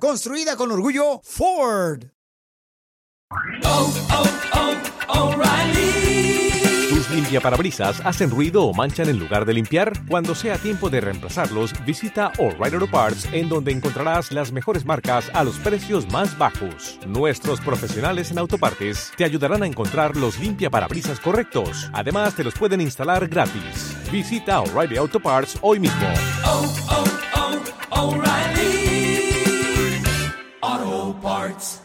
Speaker 3: Construida con orgullo Ford.
Speaker 30: ¿Tus limpiaparabrisas hacen ruido o manchan en lugar de limpiar? Cuando sea tiempo de reemplazarlos, visita O'Reilly Auto Parts en donde encontrarás las mejores marcas a los precios más bajos. Nuestros profesionales en autopartes te ayudarán a encontrar los limpiaparabrisas correctos. Además, te los pueden instalar gratis. Visita O'Reilly Auto Parts hoy mismo.
Speaker 2: Auto Parts.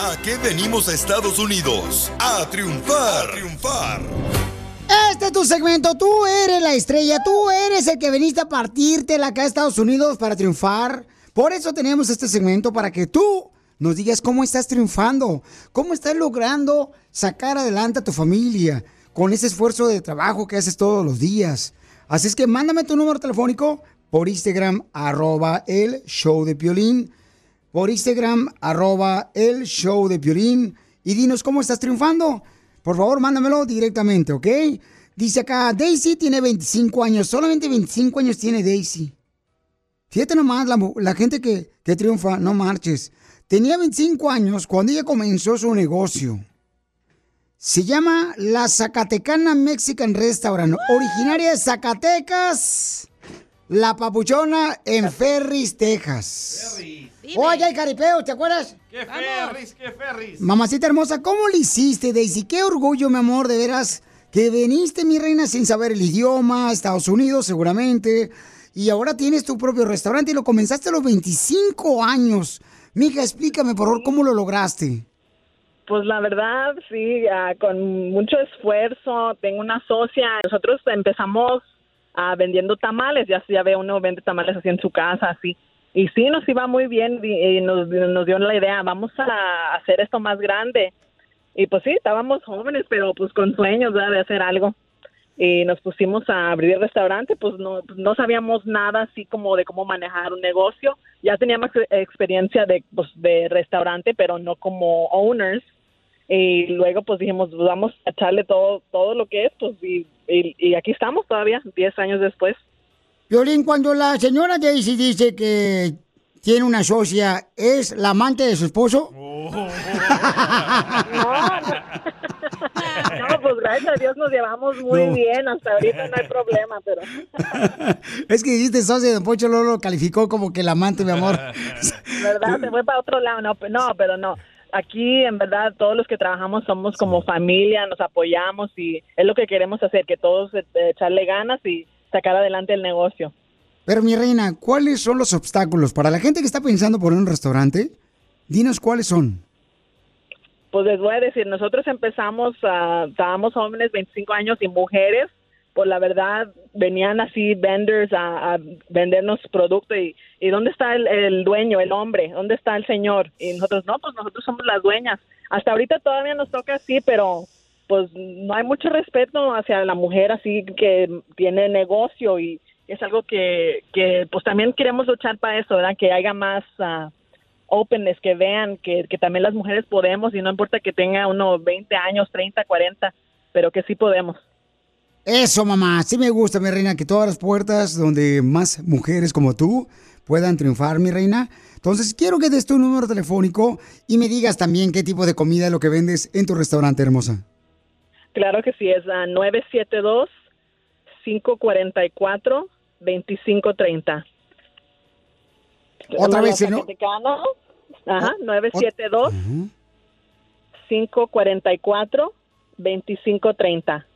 Speaker 2: ¿A qué venimos a Estados Unidos? A triunfar. A triunfar.
Speaker 3: Este es tu segmento, tú eres la estrella, tú eres el que veniste a partirte acá a Estados Unidos para triunfar. Por eso tenemos este segmento para que tú nos digas cómo estás triunfando, cómo estás logrando sacar adelante a tu familia con ese esfuerzo de trabajo que haces todos los días. Así es que mándame tu número telefónico por Instagram, arroba el show de Piolín. Por Instagram, arroba el show de Piolín. Y dinos cómo estás triunfando. Por favor, mándamelo directamente, ¿ok? Dice acá, Daisy tiene 25 años. Solamente 25 años tiene Daisy. Fíjate nomás, la, la gente que, que triunfa, no marches. Tenía 25 años cuando ella comenzó su negocio. Se llama La Zacatecana Mexican Restaurant, originaria de Zacatecas, La Papuchona en Ferris, Texas. Oye, hay caripeo, ¿te acuerdas?
Speaker 6: ¡Qué ferris, qué ferris!
Speaker 3: Mamacita hermosa, ¿cómo le hiciste, Daisy? Qué orgullo, mi amor, de veras, que viniste, mi reina, sin saber el idioma, Estados Unidos seguramente, y ahora tienes tu propio restaurante y lo comenzaste a los 25 años. Mija, explícame, por favor, ¿cómo lo lograste?
Speaker 31: Pues la verdad, sí, ah, con mucho esfuerzo. Tengo una socia. Nosotros empezamos ah, vendiendo tamales. Ya, ya ve, uno vende tamales así en su casa, así. Y sí, nos iba muy bien y, nos, nos dio la idea, vamos a hacer esto más grande. Y pues sí, estábamos jóvenes, pero pues con sueños ¿verdad? de hacer algo. Y nos pusimos a abrir el restaurante, pues no, no sabíamos nada así como de cómo manejar un negocio. Ya teníamos ex- experiencia de, pues, de restaurante, pero no como owners y luego pues dijimos pues, vamos a echarle todo todo lo que es pues y, y, y aquí estamos todavía 10 años después
Speaker 3: Violín, cuando la señora Daisy dice que tiene una socia, ¿es la amante de su esposo?
Speaker 31: no pues gracias a Dios nos llevamos muy
Speaker 3: No.
Speaker 31: bien hasta ahorita no hay problema pero
Speaker 3: Es que dijiste socia, Don Poncho luego lo calificó como que el amante, mi amor.
Speaker 31: verdad se fue para otro lado no pe- no pero no aquí en verdad todos los que trabajamos somos como familia nos apoyamos y es lo que queremos hacer que todos eh, echarle ganas y sacar adelante el negocio
Speaker 3: Pero mi reina, ¿cuáles son los obstáculos para la gente que está pensando por un restaurante? Dinos cuáles son.
Speaker 31: Pues les voy a decir, nosotros empezamos, ah, estábamos jóvenes, 25 años y mujeres, pues la verdad venían así vendors a, vendernos producto y, y ¿dónde está el, el dueño, el hombre? ¿Dónde está el señor? Y nosotros, no, pues nosotros somos las dueñas. Hasta ahorita todavía nos toca así, pero pues no hay mucho respeto hacia la mujer así que tiene negocio y es algo que, que pues también queremos luchar para eso, ¿verdad? Que haya más... ah, openness, que vean que, que también las mujeres podemos y no importa que tenga unos 20 años, 30, 40, pero que sí podemos.
Speaker 3: Eso, mamá, sí me gusta, mi reina, que todas las puertas donde más mujeres como tú puedan triunfar, mi reina. Entonces, quiero que des tu número telefónico y me digas también qué tipo de comida es lo que vendes en tu restaurante, hermosa.
Speaker 31: Claro que sí, es a 972-544-2530.
Speaker 3: Otra vez,
Speaker 31: ¿no? Ajá, 972-544-2530.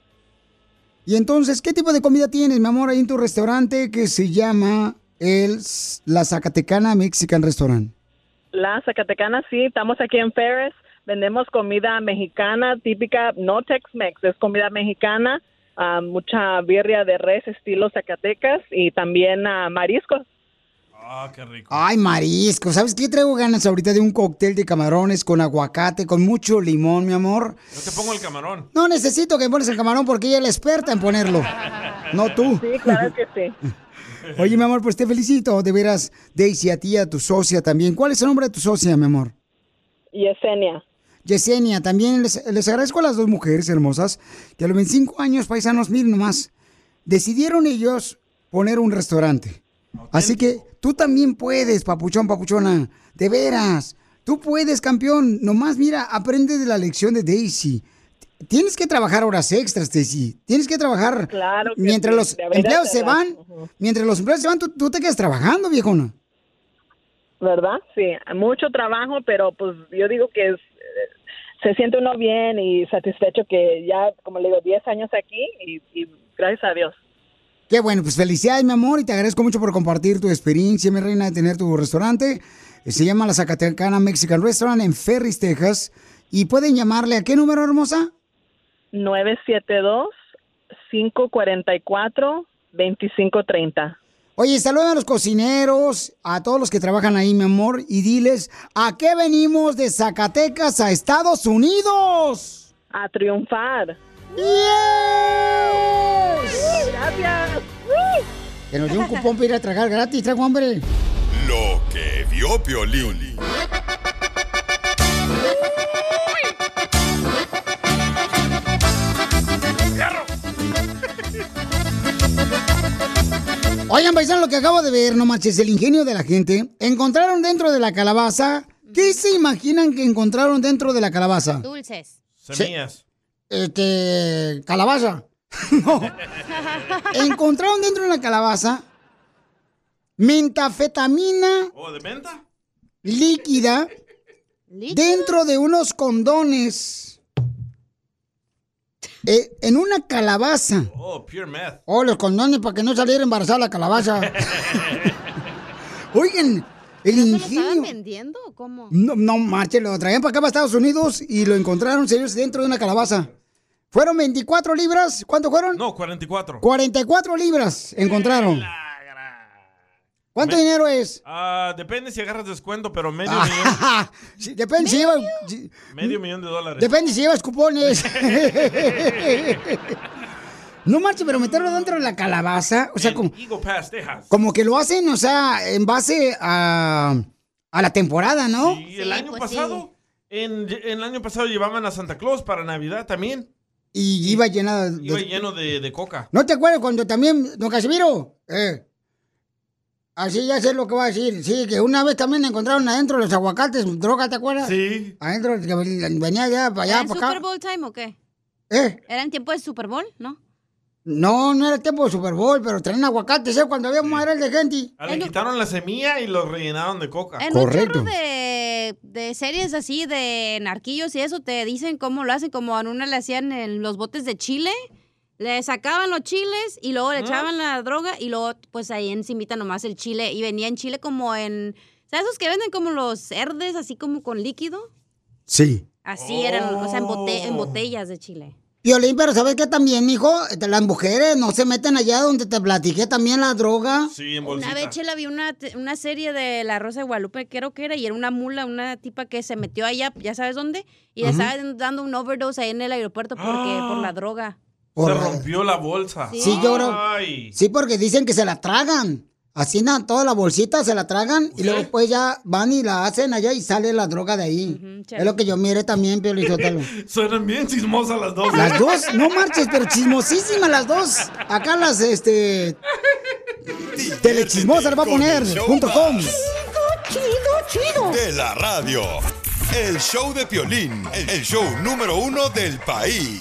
Speaker 3: Y entonces, ¿qué tipo de comida tienes, mi amor, ahí en tu restaurante que se llama el La Zacatecana Mexican Restaurant?
Speaker 31: La Zacatecana, sí, estamos aquí en Ferris. Vendemos comida mexicana típica, no Tex-Mex, es comida mexicana, ah, mucha birria de res estilo Zacatecas y también ah, mariscos.
Speaker 6: Ah, qué rico.
Speaker 3: Ay, marisco. ¿Sabes qué? Traigo ganas ahorita de un cóctel de camarones con aguacate, con mucho limón, mi amor.
Speaker 6: Yo te pongo el camarón.
Speaker 3: No necesito que me pones el camarón porque ella es la experta en ponerlo. No tú.
Speaker 31: Sí, claro que sí.
Speaker 3: Oye, mi amor, pues te felicito. De veras, Daisy, a ti, a tu socia también. ¿Cuál es el nombre de tu socia, mi amor?
Speaker 31: Yesenia.
Speaker 3: Yesenia, también les, les agradezco a las dos mujeres hermosas que a los 25 años, paisanos, miren nomás, decidieron ellos poner un restaurante. Así que tú también puedes, papuchón, papuchona. De veras. Tú puedes, campeón. Nomás mira, aprende de la lección de Daisy. Tienes que trabajar horas extras, Daisy. Tienes que trabajar.
Speaker 31: Claro que
Speaker 3: mientras
Speaker 31: sí,
Speaker 3: los empleados se van, mientras los empleados se van, tú, tú te quedas trabajando, viejona.
Speaker 31: ¿verdad? Sí, mucho trabajo, pero pues yo digo que es, eh, se siente uno bien y satisfecho que ya, como le digo, 10 años aquí y, y gracias a Dios.
Speaker 3: Qué bueno, pues felicidades, mi amor, y te agradezco mucho por compartir tu experiencia, mi reina, de tener tu restaurante. Se llama La Zacatecana Mexican Restaurant en Ferris, Texas. Y pueden llamarle a qué número, hermosa?
Speaker 31: 972-544-2530.
Speaker 3: Oye, saluda a los cocineros, a todos los que trabajan ahí, mi amor, y diles, ¿a qué venimos de Zacatecas a Estados Unidos?
Speaker 31: A triunfar.
Speaker 3: Gracias. Que nos dio un cupón para ir a tragar gratis, trago hombre.
Speaker 2: Lo que vio Piolín.
Speaker 3: Oigan, paisano, lo que acabo de ver, no manches, el ingenio de la gente. Encontraron dentro de la calabaza. ¿Qué se imaginan que encontraron dentro de la calabaza?
Speaker 5: Dulces.
Speaker 6: Semillas.
Speaker 3: Este. Calabaza. no. Encontraron dentro de la calabaza mentafetamina
Speaker 6: ¿O de menta?
Speaker 3: líquida dentro de unos condones. Eh, en una calabaza.
Speaker 6: Oh, pure meth.
Speaker 3: Oh, los condones para que no saliera embarazada la calabaza. Oigan, el
Speaker 5: ¿No lo
Speaker 3: ingenio.
Speaker 5: estaban vendiendo o cómo?
Speaker 3: No, no marche, lo traían para acá, para Estados Unidos, y lo encontraron, señores, dentro de una calabaza. ¿Fueron 24 libras? ¿Cuánto fueron?
Speaker 6: No, 44.
Speaker 3: 44 libras encontraron. ¿Cuánto dinero es?
Speaker 6: Ah, depende si agarras descuento, pero medio
Speaker 3: Ah, sí, depende si lleva, si-
Speaker 6: millón. Medio millón de dólares.
Speaker 3: depende si llevas cupones. no marche, pero meterlo dentro de la calabaza, o sea, como,
Speaker 6: Eagle Pass, Texas.
Speaker 3: como que lo hacen, o sea, en base a, a la temporada, ¿no?
Speaker 6: Y el año pasado, en, en el año pasado llevaban a Santa Claus para Navidad también.
Speaker 3: Y iba llena de...
Speaker 6: Iba lleno de, de coca.
Speaker 3: ¿No te acuerdas cuando también, don Casimiro? Eh, así ya sé lo que va a decir. Sí, que una vez también encontraron adentro los aguacates, droga, ¿te acuerdas?
Speaker 6: Sí.
Speaker 3: Adentro, que venía ya para
Speaker 5: ¿Era
Speaker 3: allá,
Speaker 5: en
Speaker 3: para
Speaker 5: Super
Speaker 3: acá.
Speaker 5: Bowl time o qué?
Speaker 3: ¿Eh?
Speaker 5: ¿Era en tiempo de Super Bowl? ¿No?
Speaker 3: No, no era tiempo de Super Bowl, pero traían aguacates, ¿eh? Cuando había madres de gente.
Speaker 6: Ah, le quitaron la semilla y lo rellenaron de coca.
Speaker 5: En un chorro de, de series así, de narquillos y eso, te dicen cómo lo hacen, como en una le hacían en los botes de chile, le sacaban los chiles y luego le echaban la droga y luego pues ahí encimita nomás el chile y venía en chile como en, ¿sabes esos que venden como los cerdes así como con líquido?
Speaker 3: Sí.
Speaker 5: Así eran, o sea, en, bote- en botellas de chile.
Speaker 3: Violín, pero ¿sabes qué también, hijo? Las mujeres no se meten allá donde te platiqué también la droga.
Speaker 6: Sí, en
Speaker 5: Una vez Chela vi una, te- una serie de La Rosa de Guadalupe, creo que era, y era una mula, una tipa que se metió allá, ya sabes dónde, y le dando un overdose ahí en el aeropuerto porque por la droga.
Speaker 6: Se rompió la bolsa.
Speaker 3: Sí, yo creo.
Speaker 6: Ay.
Speaker 3: Sí, porque dicen que se la tragan. Así na, toda la bolsita se la tragan y luego pues ya van y la hacen allá y sale la droga de ahí. es lo que yo mire también, Pio Lizotelo.
Speaker 6: Suenan bien chismosas las dos.
Speaker 3: Las dos, no marches, pero chismosísimas las dos. Acá las, este... Telechismosas va a poner, punto com.
Speaker 2: De la radio. El show de Piolín, el show número uno del país.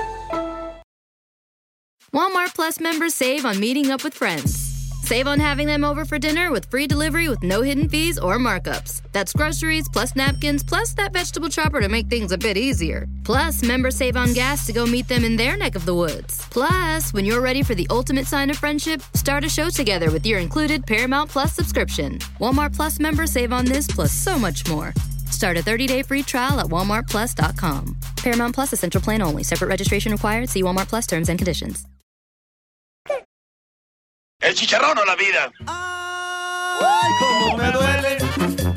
Speaker 32: Walmart Plus members save on meeting up with friends. Save on having them over for dinner with free delivery with no hidden fees or markups. That's groceries plus napkins plus that vegetable chopper to make things a bit easier. Plus, members save on gas to go meet them in their neck of the woods. Plus, when you're ready for the ultimate sign of friendship, start a show together with your included Paramount Plus subscription. Walmart Plus members save on this plus so much more. Start a 30-day free trial at walmartplus.com. Paramount Plus essential plan only. Separate registration required. See Walmart Plus terms and conditions.
Speaker 23: ¿El chicharrón o la vida?
Speaker 3: cómo me duele,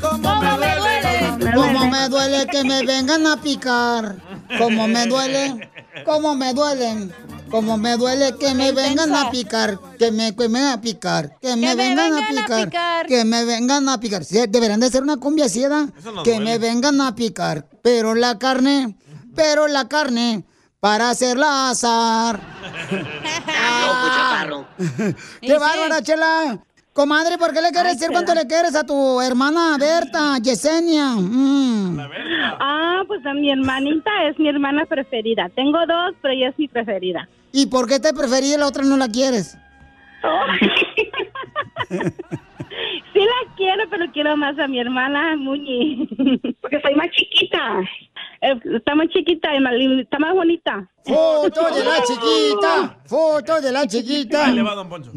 Speaker 23: cómo me duele.
Speaker 3: Como me duele que me vengan a picar. Como me duele, como me duelen. Como me duele que me vengan a picar. Que me, que me vengan a picar. Que me vengan a picar. Que me vengan a picar. Sí, deberían de ser una cumbia
Speaker 23: no
Speaker 3: Que
Speaker 23: duele.
Speaker 3: me vengan a picar. Pero la carne, pero la carne, para hacerla asar. ¡Qué bárbara, Chela! Comadre, ¿por qué le quieres
Speaker 29: Ay,
Speaker 3: decir cuánto le quieres a tu hermana Berta, Yesenia? Mm.
Speaker 29: Ah, pues a mi hermanita es mi hermana preferida. Tengo dos, pero ella es mi preferida.
Speaker 3: ¿Y por qué te preferí y la otra no la quieres?
Speaker 29: Sí la quiero, pero quiero más a mi hermana Muñi. Porque soy más chiquita. Está más chiquita y está más bonita.
Speaker 3: ¡Foto de la chiquita! ¡Foto de la chiquita!
Speaker 6: Ahí le va, don Poncho.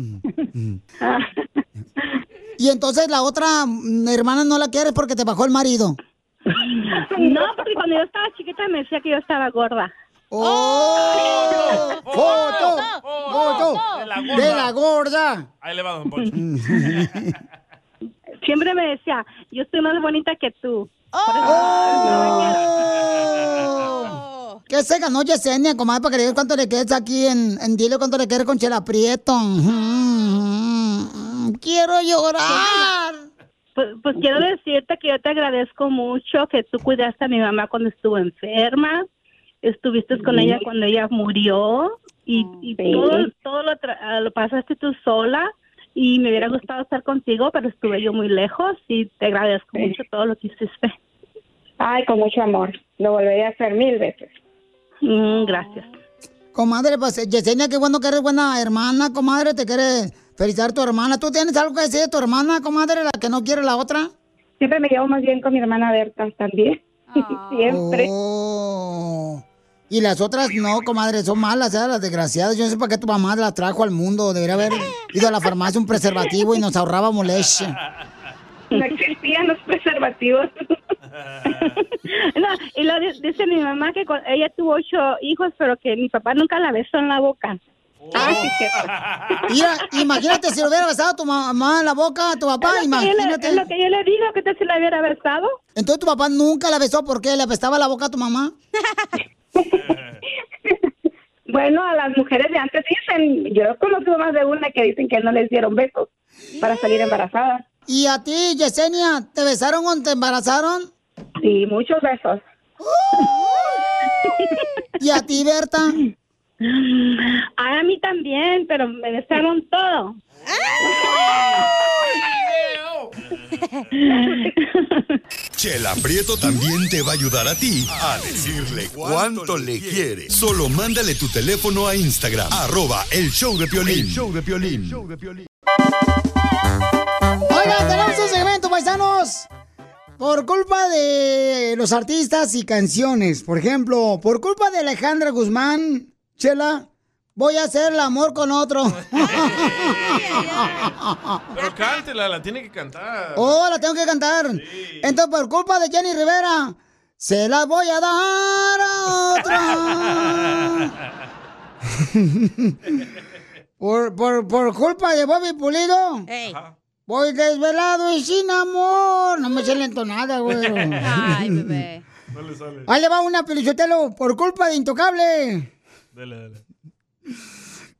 Speaker 3: Y entonces la otra hermana no la quieres porque te bajó el marido.
Speaker 29: No, porque cuando yo estaba chiquita me decía que yo estaba gorda.
Speaker 3: ¡Oh! ¡Foto! ¡Foto!
Speaker 6: De la gorda.
Speaker 3: ¡De la gorda!
Speaker 6: Ahí le va, don Poncho.
Speaker 29: Siempre me decía, yo estoy más bonita que tú.
Speaker 3: ¡Oh! ¿Qué se ganó Yesenia, comadre, para que le digas cuánto le quieres aquí en, en Dile cuánto le quieres con Chela Prieto? Mm, Quiero llorar.
Speaker 29: Pues, pues quiero decirte que yo te agradezco mucho que tú cuidaste a mi mamá cuando estuvo enferma, estuviste con Sí. ella cuando ella murió y, y Sí. todo, todo lo, tra- ah, lo pasaste tú sola y me hubiera gustado estar contigo, pero estuve yo muy lejos y te agradezco
Speaker 33: Sí.
Speaker 29: mucho todo lo que hiciste.
Speaker 33: Ay, con mucho amor. Lo volvería a hacer mil veces.
Speaker 29: Mm, gracias.
Speaker 3: Comadre, pues Yesenia, qué bueno que eres buena hermana, comadre, te quiere felicitar tu hermana. ¿Tú tienes algo que decir de tu hermana, comadre, la que no quiere la otra?
Speaker 33: Siempre me llevo más bien con mi hermana Berta también. Siempre.
Speaker 3: Oh. Y las otras no, comadre, son malas, ¿eh? las desgraciadas. Yo no sé para qué tu mamá las trajo al mundo. Debería haber ido a la farmacia un preservativo y nos ahorrábamos leche.
Speaker 33: No existían los preservativos.
Speaker 29: No, y lo di- dice mi mamá que ella tuvo ocho hijos, pero que mi papá nunca la besó en la boca.
Speaker 33: Ah,
Speaker 3: Mira, imagínate si lo hubiera besado tu mamá en la boca a tu papá,
Speaker 29: Es le-
Speaker 3: imagínate.
Speaker 29: es lo que yo le digo, que tal si la hubiera besado?
Speaker 3: Entonces tu papá nunca la besó porque le apestaba la boca a tu mamá.
Speaker 33: Bueno, a las mujeres de antes dicen, yo conozco más de una que dicen que no les dieron besos para salir embarazadas.
Speaker 3: ¿Y a ti, Yesenia, te besaron o te embarazaron?
Speaker 33: Sí, muchos besos.
Speaker 3: ¿Y a ti, Berta?
Speaker 29: A mí también, pero me besaron todo.
Speaker 2: Chela Prieto también te va a ayudar a ti a decirle cuánto le quiere. Solo mándale tu teléfono a Instagram, arroba el show de Piolín.
Speaker 3: El
Speaker 2: show de Piolín.
Speaker 3: Oigan, tenemos un segmento, paisanos. Por culpa de los artistas y canciones, por ejemplo, por culpa de Alejandra Guzmán, Chela, voy a hacer el amor con otro.
Speaker 6: Pero cántela, la tiene que cantar.
Speaker 3: oh, la tengo que cantar. Entonces, por culpa de Jenny Rivera, se la voy a dar a otra. por, por, por culpa de Bobby Pulido. Voy desvelado y sin amor. No me sale entonada, güey.
Speaker 5: Ay, bebé.
Speaker 6: No le sale.
Speaker 3: Ahí le va una pelichotelo por culpa de Intocable.
Speaker 6: Dale, dale.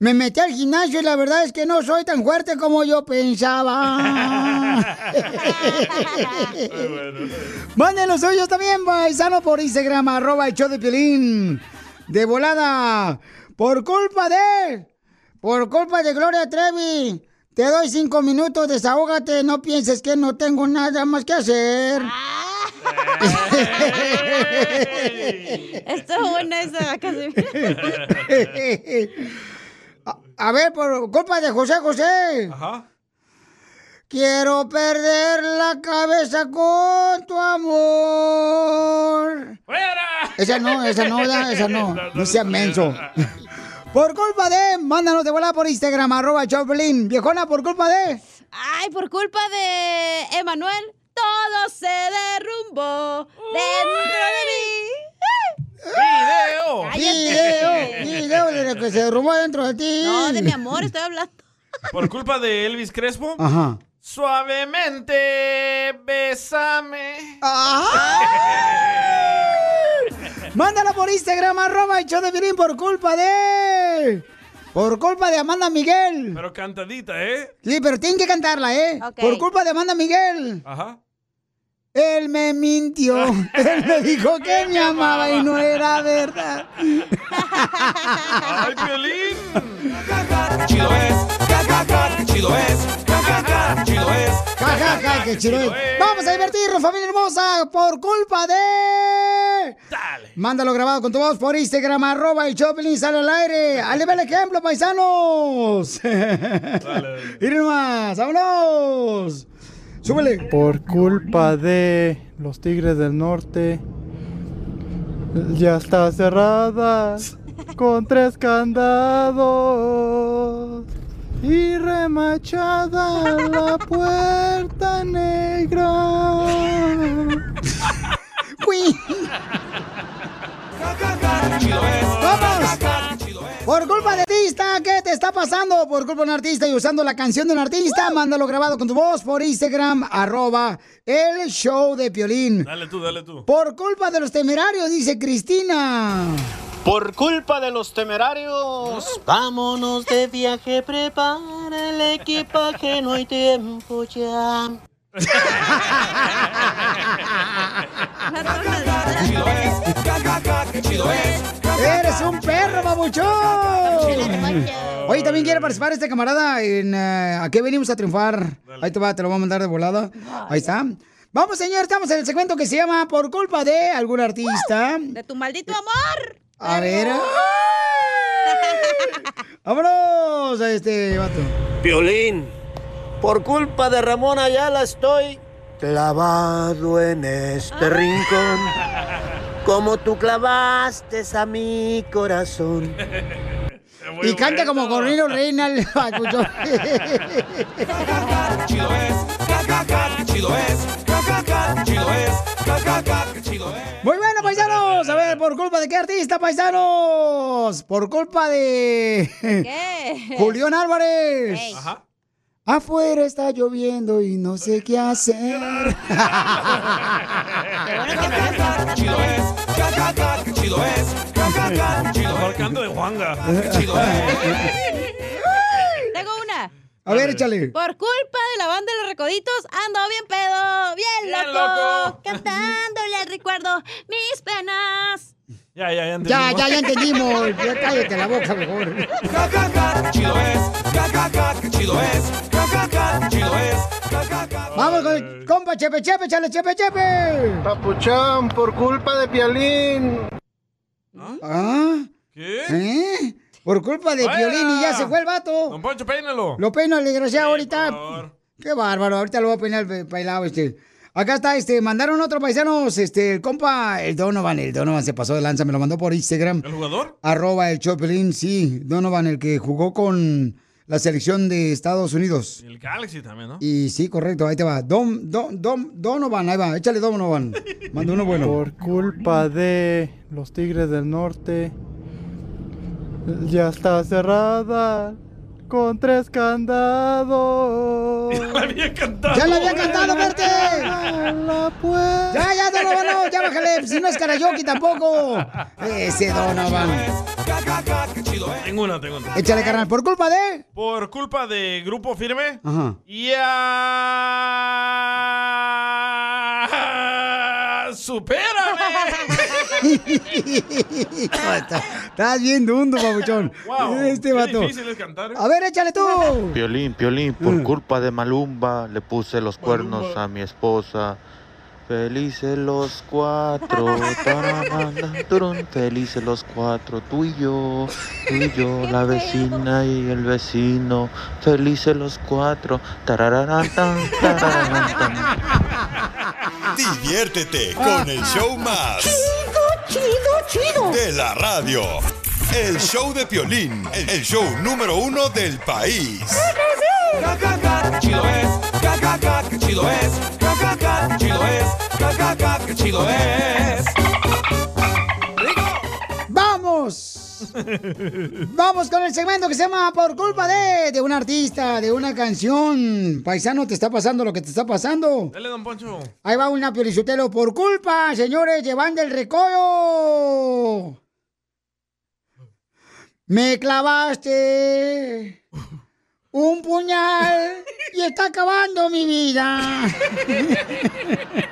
Speaker 3: Me metí al gimnasio y la verdad es que no soy tan fuerte como yo pensaba. Manden los suyos también, paisano, por Instagram, arroba el show de Piolín. De volada. Por culpa de... Por culpa de Gloria Trevi. Te doy cinco minutos, desahógate, no pienses que no tengo nada más que hacer.
Speaker 5: Estuvo buena esa canción.
Speaker 3: a, a ver, por culpa de José José. Quiero perder la cabeza con tu amor. Esa no, esa no, esa no. No sea menso. Por culpa de, mándanos de volada por Instagram, arroba Choplin. Viejona, por culpa de.
Speaker 5: Ay, por culpa de Emanuel, todo se derrumbó dentro de mí.
Speaker 6: ¡Video!
Speaker 3: Video, video de lo que se derrumbó dentro de ti.
Speaker 5: No, de mi amor, estoy hablando.
Speaker 6: Por culpa de Elvis Crespo.
Speaker 3: Ajá.
Speaker 6: Suavemente, bésame.
Speaker 3: Mándala por Instagram, arroba el show de Piolín por culpa de... Por culpa de Amanda Miguel.
Speaker 6: Pero cantadita, ¿eh?
Speaker 3: Sí, pero tienen que cantarla, ¿eh? Por culpa de Amanda Miguel.
Speaker 6: Ajá.
Speaker 3: Él me mintió. Él me dijo que me amaba y no era verdad.
Speaker 6: ¡Ay, Piolín!
Speaker 9: Chido es, jajaja, chido es, jajaja, chido es.
Speaker 3: Jajaja, qué chido es. Vamos a divertirnos, familia hermosa, por culpa de...
Speaker 6: Dale.
Speaker 3: Mándalo grabado con tu voz por Instagram, arroba el Choplin, sale al aire. ¡Ale, el ejemplo, paisanos! Miren más, vámonos. Súbele.
Speaker 28: Por culpa de los Tigres del Norte, ya está cerrada con tres candados y remachada la puerta negra.
Speaker 3: ¡Vamos! Por culpa de artista, ¿qué te está pasando? Por culpa de un artista y usando la canción de un artista, mándalo grabado con tu voz por Instagram, arroba el show de Piolín.
Speaker 6: Dale tú, dale tú.
Speaker 3: Por culpa de los temerarios, dice Cristina.
Speaker 34: Por culpa de los temerarios, vámonos de viaje, prepara el equipaje, no hay tiempo ya.
Speaker 3: ¡Eres un perro, babuchón! Oye, también quiere participar este camarada en eh, ¿A qué venimos a triunfar? Ahí te va, te lo voy a mandar de volada. Ahí está. Vamos, señor, estamos en el segmento que se llama Por culpa de algún artista.
Speaker 5: De tu maldito amor.
Speaker 3: A ver. Vámonos a este vato.
Speaker 34: Violín, por culpa de Ramón Ayala estoy clavado en este rincón. Como tú clavaste a mi corazón.
Speaker 3: Y canta como Corrino Reina el.
Speaker 9: Chido es, chido es, chido es, chido es.
Speaker 3: Muy bueno, paisanos. A ver, ¿por culpa de qué artista, paisanos? Por culpa de...
Speaker 5: ¿Qué?
Speaker 3: Julián Álvarez.
Speaker 6: Ajá.
Speaker 3: Afuera está lloviendo y no sé qué hacer.
Speaker 9: Chido es, jajaja, chido es, jajaja, chido
Speaker 6: de Juanga.
Speaker 5: Tengo una.
Speaker 3: A ver, échale.
Speaker 5: Por culpa de la banda de los recoditos, ando bien pedo, bien,
Speaker 6: Bien
Speaker 5: loco,
Speaker 6: loco.
Speaker 5: cantándole al recuerdo mis penas.
Speaker 6: Ya, ya, ya
Speaker 3: Ya,
Speaker 6: entendimos.
Speaker 3: ya, ya entendimos. Ya cállate la boca mejor.
Speaker 9: Jajaja, chido es, jajaja, chido es,
Speaker 3: Vamos con el compa Chepe Chepe, échale Chepe Chepe.
Speaker 28: Papuchón, por culpa de Pialín.
Speaker 3: ¿Ah?
Speaker 6: ¿Qué?
Speaker 3: ¿Eh? Por culpa de. Piolín y ya se fue el vato.
Speaker 6: Don Poncho, peínalo.
Speaker 3: Lo peino el desgraciado ahorita. Qué bárbaro, ahorita lo voy a peinar pe- bailado este. Acá está, este, mandaron otro paisanos, este, el compa, el Donovan, el Donovan se pasó de lanza, me lo mandó por Instagram.
Speaker 6: ¿El jugador?
Speaker 3: Arroba el Chopelín, sí, Donovan, el que jugó con la selección de Estados Unidos.
Speaker 6: Y el Galaxy también, ¿no?
Speaker 3: Y sí, correcto, ahí te va. Dom, Dom, Dom, Donovan, ahí va, échale Donovan. Manda uno bueno.
Speaker 28: Por culpa de los Tigres del Norte, ya está cerrada con tres candados.
Speaker 6: Ya la había cantado.
Speaker 3: ¡Ya la había cantado, verte! Ya, ya, Donovan, ya bájale. Si no es karaoke tampoco. Ese Donovan.
Speaker 6: Tengo una, tengo una.
Speaker 3: Échale, carnal. ¿Por culpa de?
Speaker 6: Por culpa de Grupo Firme.
Speaker 3: Ajá.
Speaker 6: ¡Ya! ¡Supérame!
Speaker 3: Está- Estás bien dundo, papuchón.
Speaker 6: Wow,
Speaker 3: este
Speaker 6: qué
Speaker 3: vato.
Speaker 6: difícil es cantar, ¿eh?
Speaker 3: A ver, échale tú.
Speaker 35: Piolín, Piolín, por culpa de Malumba le puse los cuernos a mi esposa. Felices los cuatro, felices los cuatro, tú y yo, tú y yo, la vecina y el vecino, felices los cuatro, tarararán.
Speaker 2: Diviértete con el show más.
Speaker 9: Chido, chido.
Speaker 2: De la radio. El show de Piolín, el show número uno del país.
Speaker 9: Chido es, ca, ca, ca, que chido es, ca, ca, ca, chido es, ca, ca, ca, que chido es.
Speaker 3: ¡Vamos! Vamos con el segmento que se llama Por culpa de, de un artista, de una canción. Paisano, ¿te está pasando lo que te está pasando?
Speaker 6: Dale, don Poncho.
Speaker 3: Ahí va una Piolichotelo. Por culpa, señores, llevan del recollo. Me clavaste un puñal y está acabando mi vida.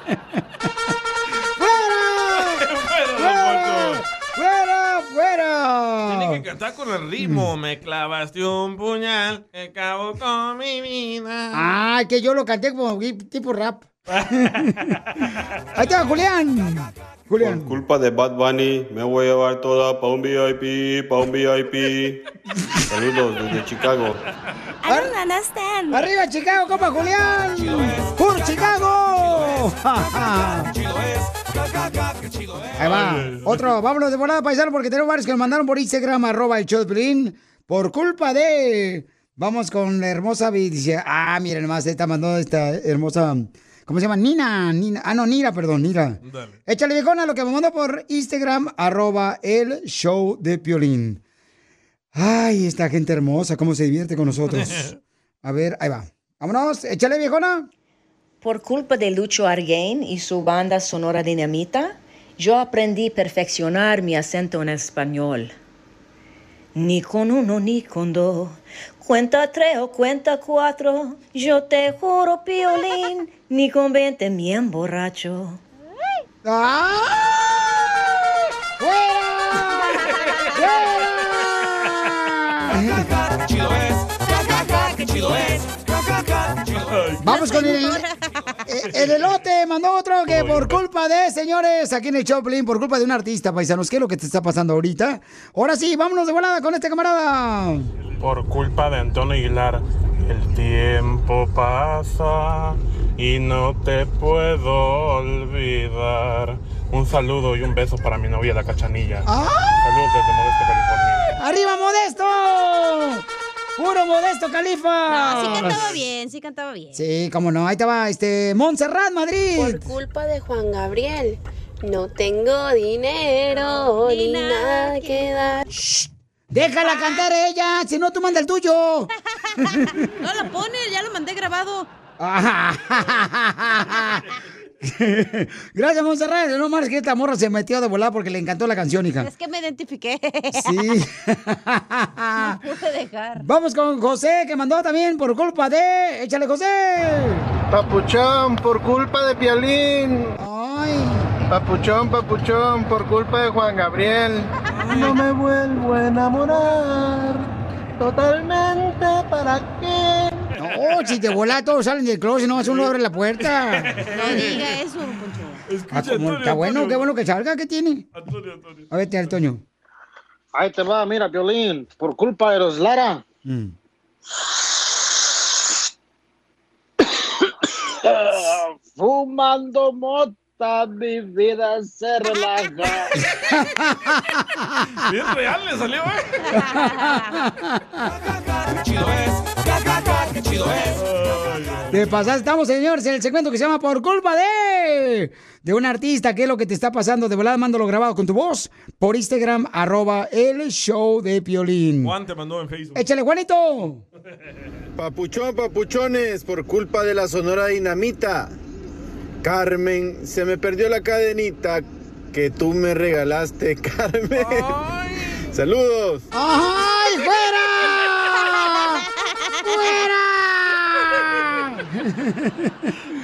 Speaker 6: Me clavaste un puñal que acabó con mi vida.
Speaker 3: Ay, que yo lo canté como tipo rap. Ahí está, Julián. Julián.
Speaker 36: Por culpa de Bad Bunny, me voy a llevar toda pa' un VIP, pa' un VIP. Saludos desde Chicago.
Speaker 3: I don't understand. Arriba, Chicago, compa Julián. ¡Por Chicago! Ahí va. Otro, vámonos de volada, paisano, porque tenemos varios que nos mandaron por Instagram, arroba el Piolín, por culpa de... Vamos con la hermosa, Vi- dice, ah, miren nomás, esta mandó esta hermosa, ¿cómo se llama? Nina, Nina, ah, no, Nira, perdón, Nira. Échale viejona lo que me mandó por Instagram, arroba el show de Piolín. Ay, esta gente hermosa, cómo se divierte con nosotros. A ver, ahí va. Vámonos, échale viejona.
Speaker 37: Por culpa de Lucho Arguén y su banda Sonora Dinamita, yo aprendí a perfeccionar mi acento en español. Ni con uno ni con dos, cuenta tres o cuenta cuatro, yo te juro, Piolín, ni con veinte me emborracho.
Speaker 9: Chido es, chido es.
Speaker 3: Vamos con el, el elote, mandó otro que por culpa de, señores, aquí en el Choplin, por culpa de un artista, paisanos, ¿qué es lo que te está pasando ahorita? Ahora sí, vámonos de volada con este camarada.
Speaker 38: Por culpa de Antonio Aguilar, el tiempo pasa y no te puedo olvidar. Un saludo y un beso para mi novia, la cachanilla. Saludos desde Modesto, California.
Speaker 3: ¡Arriba, Modesto! ¡Puro Modesto, Califa!
Speaker 5: No, sí cantaba bien, sí cantaba bien.
Speaker 3: Sí, cómo no, ahí te va, este, Montserrat, Madrid.
Speaker 39: Por culpa de Juan Gabriel, no tengo dinero ni nada que dar.
Speaker 3: Déjala cantar ella, si no, tú manda el tuyo.
Speaker 5: No la pone, ya lo mandé grabado.
Speaker 3: Gracias, Montserrat. No más que esta morra se metió de volar porque le encantó la canción, hija.
Speaker 5: Es que me identifiqué.
Speaker 3: Sí.
Speaker 5: No pude dejar.
Speaker 3: Vamos con José, que mandó también por culpa de... Échale, José.
Speaker 40: Papuchón, por culpa de Pialín.
Speaker 3: Ay.
Speaker 40: Papuchón, papuchón, por culpa de Juan Gabriel. No me vuelvo a enamorar. Totalmente, ¿para qué?
Speaker 3: No, si te vola, todos salen del closet, no, uno abre la puerta.
Speaker 5: No diga eso, Poncho.
Speaker 3: Ah, ¿cómo? Está bueno, qué bueno que salga, ¿qué tiene? A ver, Antonio.
Speaker 11: Ahí te va, mira, Violín, por culpa de los Lara.
Speaker 3: Mm.
Speaker 11: Fumando mota, mi vida se relaja.
Speaker 6: Bien real le salió, ¿eh?
Speaker 9: Chido es, que chido es.
Speaker 3: Te pasaste. Estamos, señores, en el segmento que se llama Por culpa de... De un artista. ¿Qué es lo que te está pasando? De volada, mándalo grabado con tu voz por Instagram, arroba el show de Piolín.
Speaker 6: Juan te mandó en Facebook.
Speaker 3: Échale, Juanito.
Speaker 40: Papuchón, papuchones, por culpa de la Sonora Dinamita. Carmen, se me perdió la cadenita que tú me regalaste, Carmen. Saludos.
Speaker 3: ¡Ay, fuera!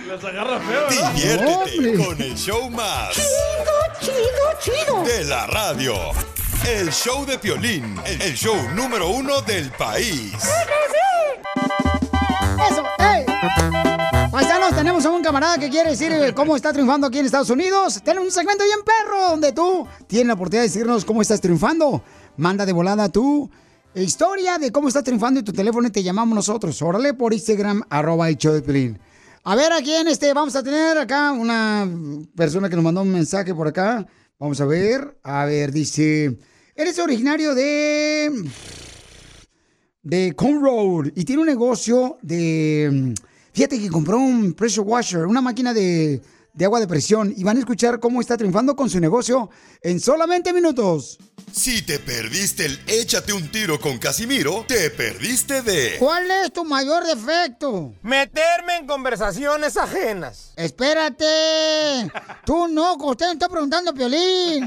Speaker 6: Las agarra feo, ¿verdad?
Speaker 2: Diviértete con el show más.
Speaker 3: Chido, chido, chido.
Speaker 2: De la radio. El show de Piolín. El show número uno del país.
Speaker 3: ¡Eso! ¡Ey! Paisanos, tenemos a un camarada que quiere decir eh, cómo está triunfando aquí en Estados Unidos. Tenemos un segmento bien perro donde tú tienes la oportunidad de decirnos cómo estás triunfando. Manda de volada tu historia de cómo estás triunfando y tu teléfono y te llamamos nosotros. Órale por Instagram, arroba el show. A ver, ¿a quién este? Vamos a tener acá una persona que nos mandó un mensaje por acá. Vamos a ver. A ver, dice... Eres originario de... De Conroad y tiene un negocio de... Fíjate que compró un pressure washer, una máquina de, de agua de presión y van a escuchar cómo está triunfando con su negocio en solamente minutos.
Speaker 2: Si te perdiste el échate un tiro con Casimiro, te perdiste de...
Speaker 3: ¿Cuál es tu mayor defecto?
Speaker 40: Meterme en conversaciones ajenas.
Speaker 3: Espérate. Tú no, usted me está preguntando, Piolín.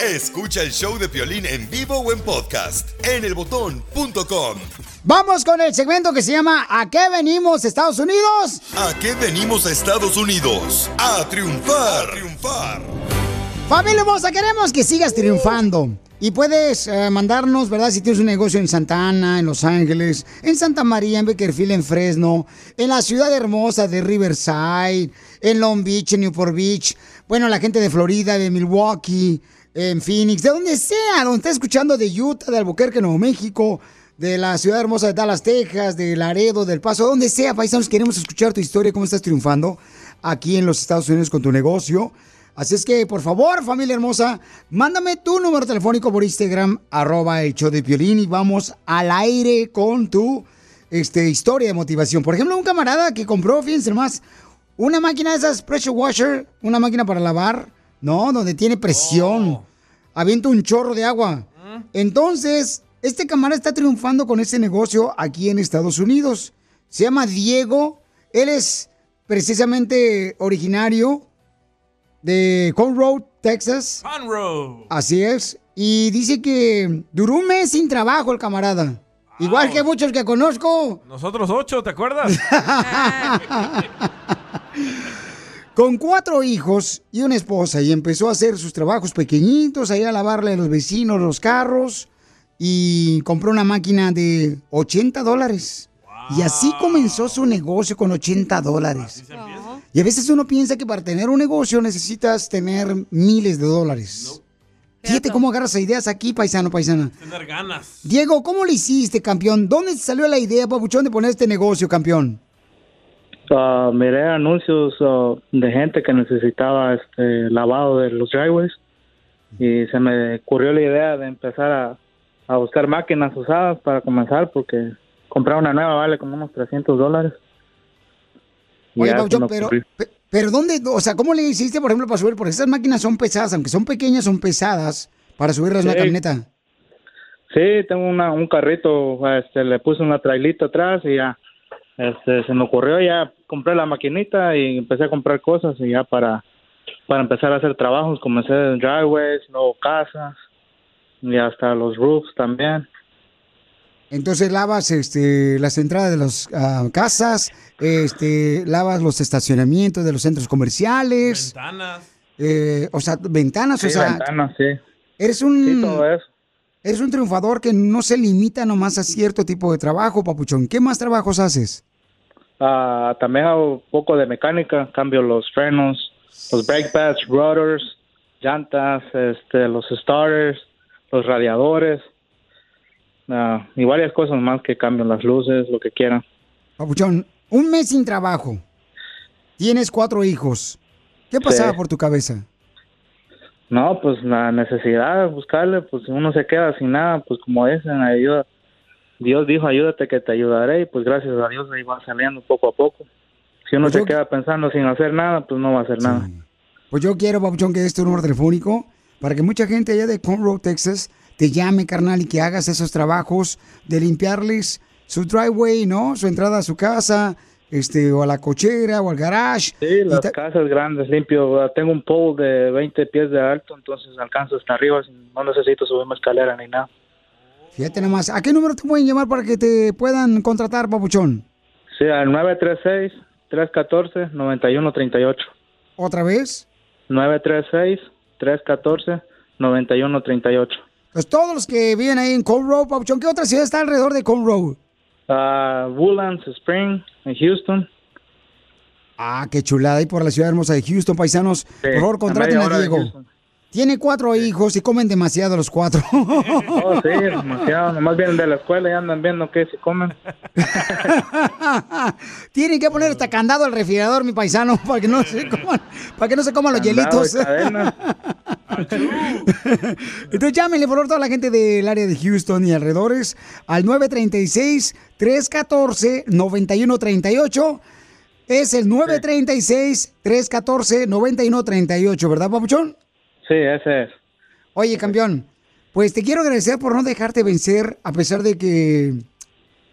Speaker 2: Escucha el show de Piolín en vivo o en podcast en elbotón.com.
Speaker 3: Vamos con el segmento que se llama ¿A qué venimos, Estados Unidos?
Speaker 2: ¿A qué venimos a Estados Unidos? A triunfar. A triunfar.
Speaker 3: Familia hermosa, queremos que sigas triunfando. Y puedes eh, mandarnos, ¿verdad? Si tienes un negocio en Santa Ana, en Los Ángeles, en Santa María, en Beckerfield, en Fresno, en la ciudad hermosa de Riverside, en Long Beach, en Newport Beach, bueno, la gente de Florida, de Milwaukee, en Phoenix, de donde sea, donde estés escuchando, de Utah, de Albuquerque, Nuevo México, de la ciudad hermosa de Dallas, Texas, de Laredo, del Paso, donde sea, paisanos, queremos escuchar tu historia, cómo estás triunfando aquí en los Estados Unidos con tu negocio. Así es que, por favor, familia hermosa, mándame tu número telefónico por Instagram, arroba el show de Piolín, y vamos al aire con tu este, historia de motivación. Por ejemplo, un camarada que compró, fíjense más, una máquina de esas pressure washer, una máquina para lavar, ¿no? Donde tiene presión. Avienta un chorro de agua. Entonces, este camarada está triunfando con ese negocio aquí en Estados Unidos. Se llama Diego. Él es precisamente originario de Conroe, Texas.
Speaker 6: Conroe.
Speaker 3: Así es. Y dice que duró un mes sin trabajo el camarada. Igual que muchos que conozco.
Speaker 6: Nosotros ocho, ¿te acuerdas?
Speaker 3: Con cuatro hijos y una esposa. Y empezó a hacer sus trabajos pequeñitos, a ir a lavarle a los vecinos los carros. Y compró una máquina de 80 dólares. Y así comenzó su negocio con 80 dólares. Y a veces uno piensa que para tener un negocio necesitas tener miles de dólares. Fíjate cómo agarras ideas aquí, paisano, paisana.
Speaker 6: Tener ganas.
Speaker 3: Diego, ¿cómo lo hiciste, campeón? ¿Dónde salió la idea, papuchón, de poner este negocio, campeón?
Speaker 41: Ah, miré anuncios ah, de gente que necesitaba este lavado de los driveways y se me ocurrió la idea de empezar a, a buscar máquinas usadas para comenzar porque comprar una nueva vale como unos 300 dólares.
Speaker 3: Oye,
Speaker 41: me
Speaker 3: pero, pero ¿dónde, o sea, cómo le hiciste, por ejemplo, para subir? Porque esas máquinas son pesadas, aunque son pequeñas, son pesadas para subirlas a una
Speaker 41: Sí.
Speaker 3: camioneta.
Speaker 41: Sí, tengo una, un carrito, este, le puse una trailita atrás y ya, este, se me ocurrió, ya compré la maquinita y empecé a comprar cosas y ya para, para empezar a hacer trabajos, comencé en driveways, luego casas y hasta los roofs también.
Speaker 3: Entonces lavas este, las entradas de las ah, casas, este, lavas los estacionamientos de los centros comerciales.
Speaker 6: Ventanas.
Speaker 3: eh, o sea, ventanas,
Speaker 41: Sí,
Speaker 3: o sea,
Speaker 41: ventanas, sí.
Speaker 3: eres un
Speaker 41: Sí, todo eso.
Speaker 3: eres un triunfador que no se limita nomás a cierto tipo de trabajo, papuchón. ¿Qué más trabajos haces?
Speaker 41: Ah, también hago un poco de mecánica, cambio los frenos, los brake pads, rotors, llantas, este, los starters, los radiadores ah, y varias cosas más que cambio las luces, lo que quieran.
Speaker 3: Papuchón, un mes sin trabajo. Tienes cuatro hijos. ¿Qué pasaba
Speaker 41: Sí.
Speaker 3: por tu cabeza?
Speaker 41: No, pues la necesidad de buscarle, pues si uno se queda sin nada, pues como dicen, ayuda,
Speaker 42: Dios dijo, ayúdate que te ayudaré y pues gracias a Dios ahí va saliendo poco a poco. Si uno se queda pensando sin hacer nada, pues no va a hacer nada.
Speaker 3: Pues yo quiero, Papuchón, que des tu número telefónico para que mucha gente allá de Conroe, Texas, te llame, carnal, y que hagas esos trabajos de limpiarles su driveway, ¿no? Su entrada a su casa, este, o a la cochera, o al garage.
Speaker 42: Sí, las casas grandes, limpio. Tengo un pole de 20 pies de alto, entonces alcanzo hasta arriba. No necesito subirme escalera ni nada.
Speaker 3: Fíjate nomás. ¿A qué número te pueden llamar para que te puedan contratar, Papuchón?
Speaker 42: Sí, al 936-314-9138.
Speaker 3: ¿Otra vez?
Speaker 42: 936-314-9138.
Speaker 3: Pues todos los que viven ahí en Conroe, Papuchón, ¿qué otra ciudad está alrededor de Conroe?
Speaker 42: Uh, Woodlands, Spring, en Houston.
Speaker 3: Ah, qué chulada. Y por la ciudad hermosa de Houston, paisanos. por favor,
Speaker 42: a
Speaker 3: contraten Diego. Tiene cuatro hijos y comen demasiado los cuatro.
Speaker 42: Oh, sí, demasiado. Nomás vienen de la escuela y andan viendo qué se comen.
Speaker 3: Tienen que poner hasta candado al refrigerador, mi paisano, para que no se coman, para que no se coman los hielitos. Entonces llámenle por favor toda la gente del área de Houston y alrededores al 936-314-9138. Es el 936-314-9138, ¿verdad, papuchón?
Speaker 42: Sí, ese es.
Speaker 3: Oye, campeón, pues te quiero agradecer por no dejarte vencer a pesar de que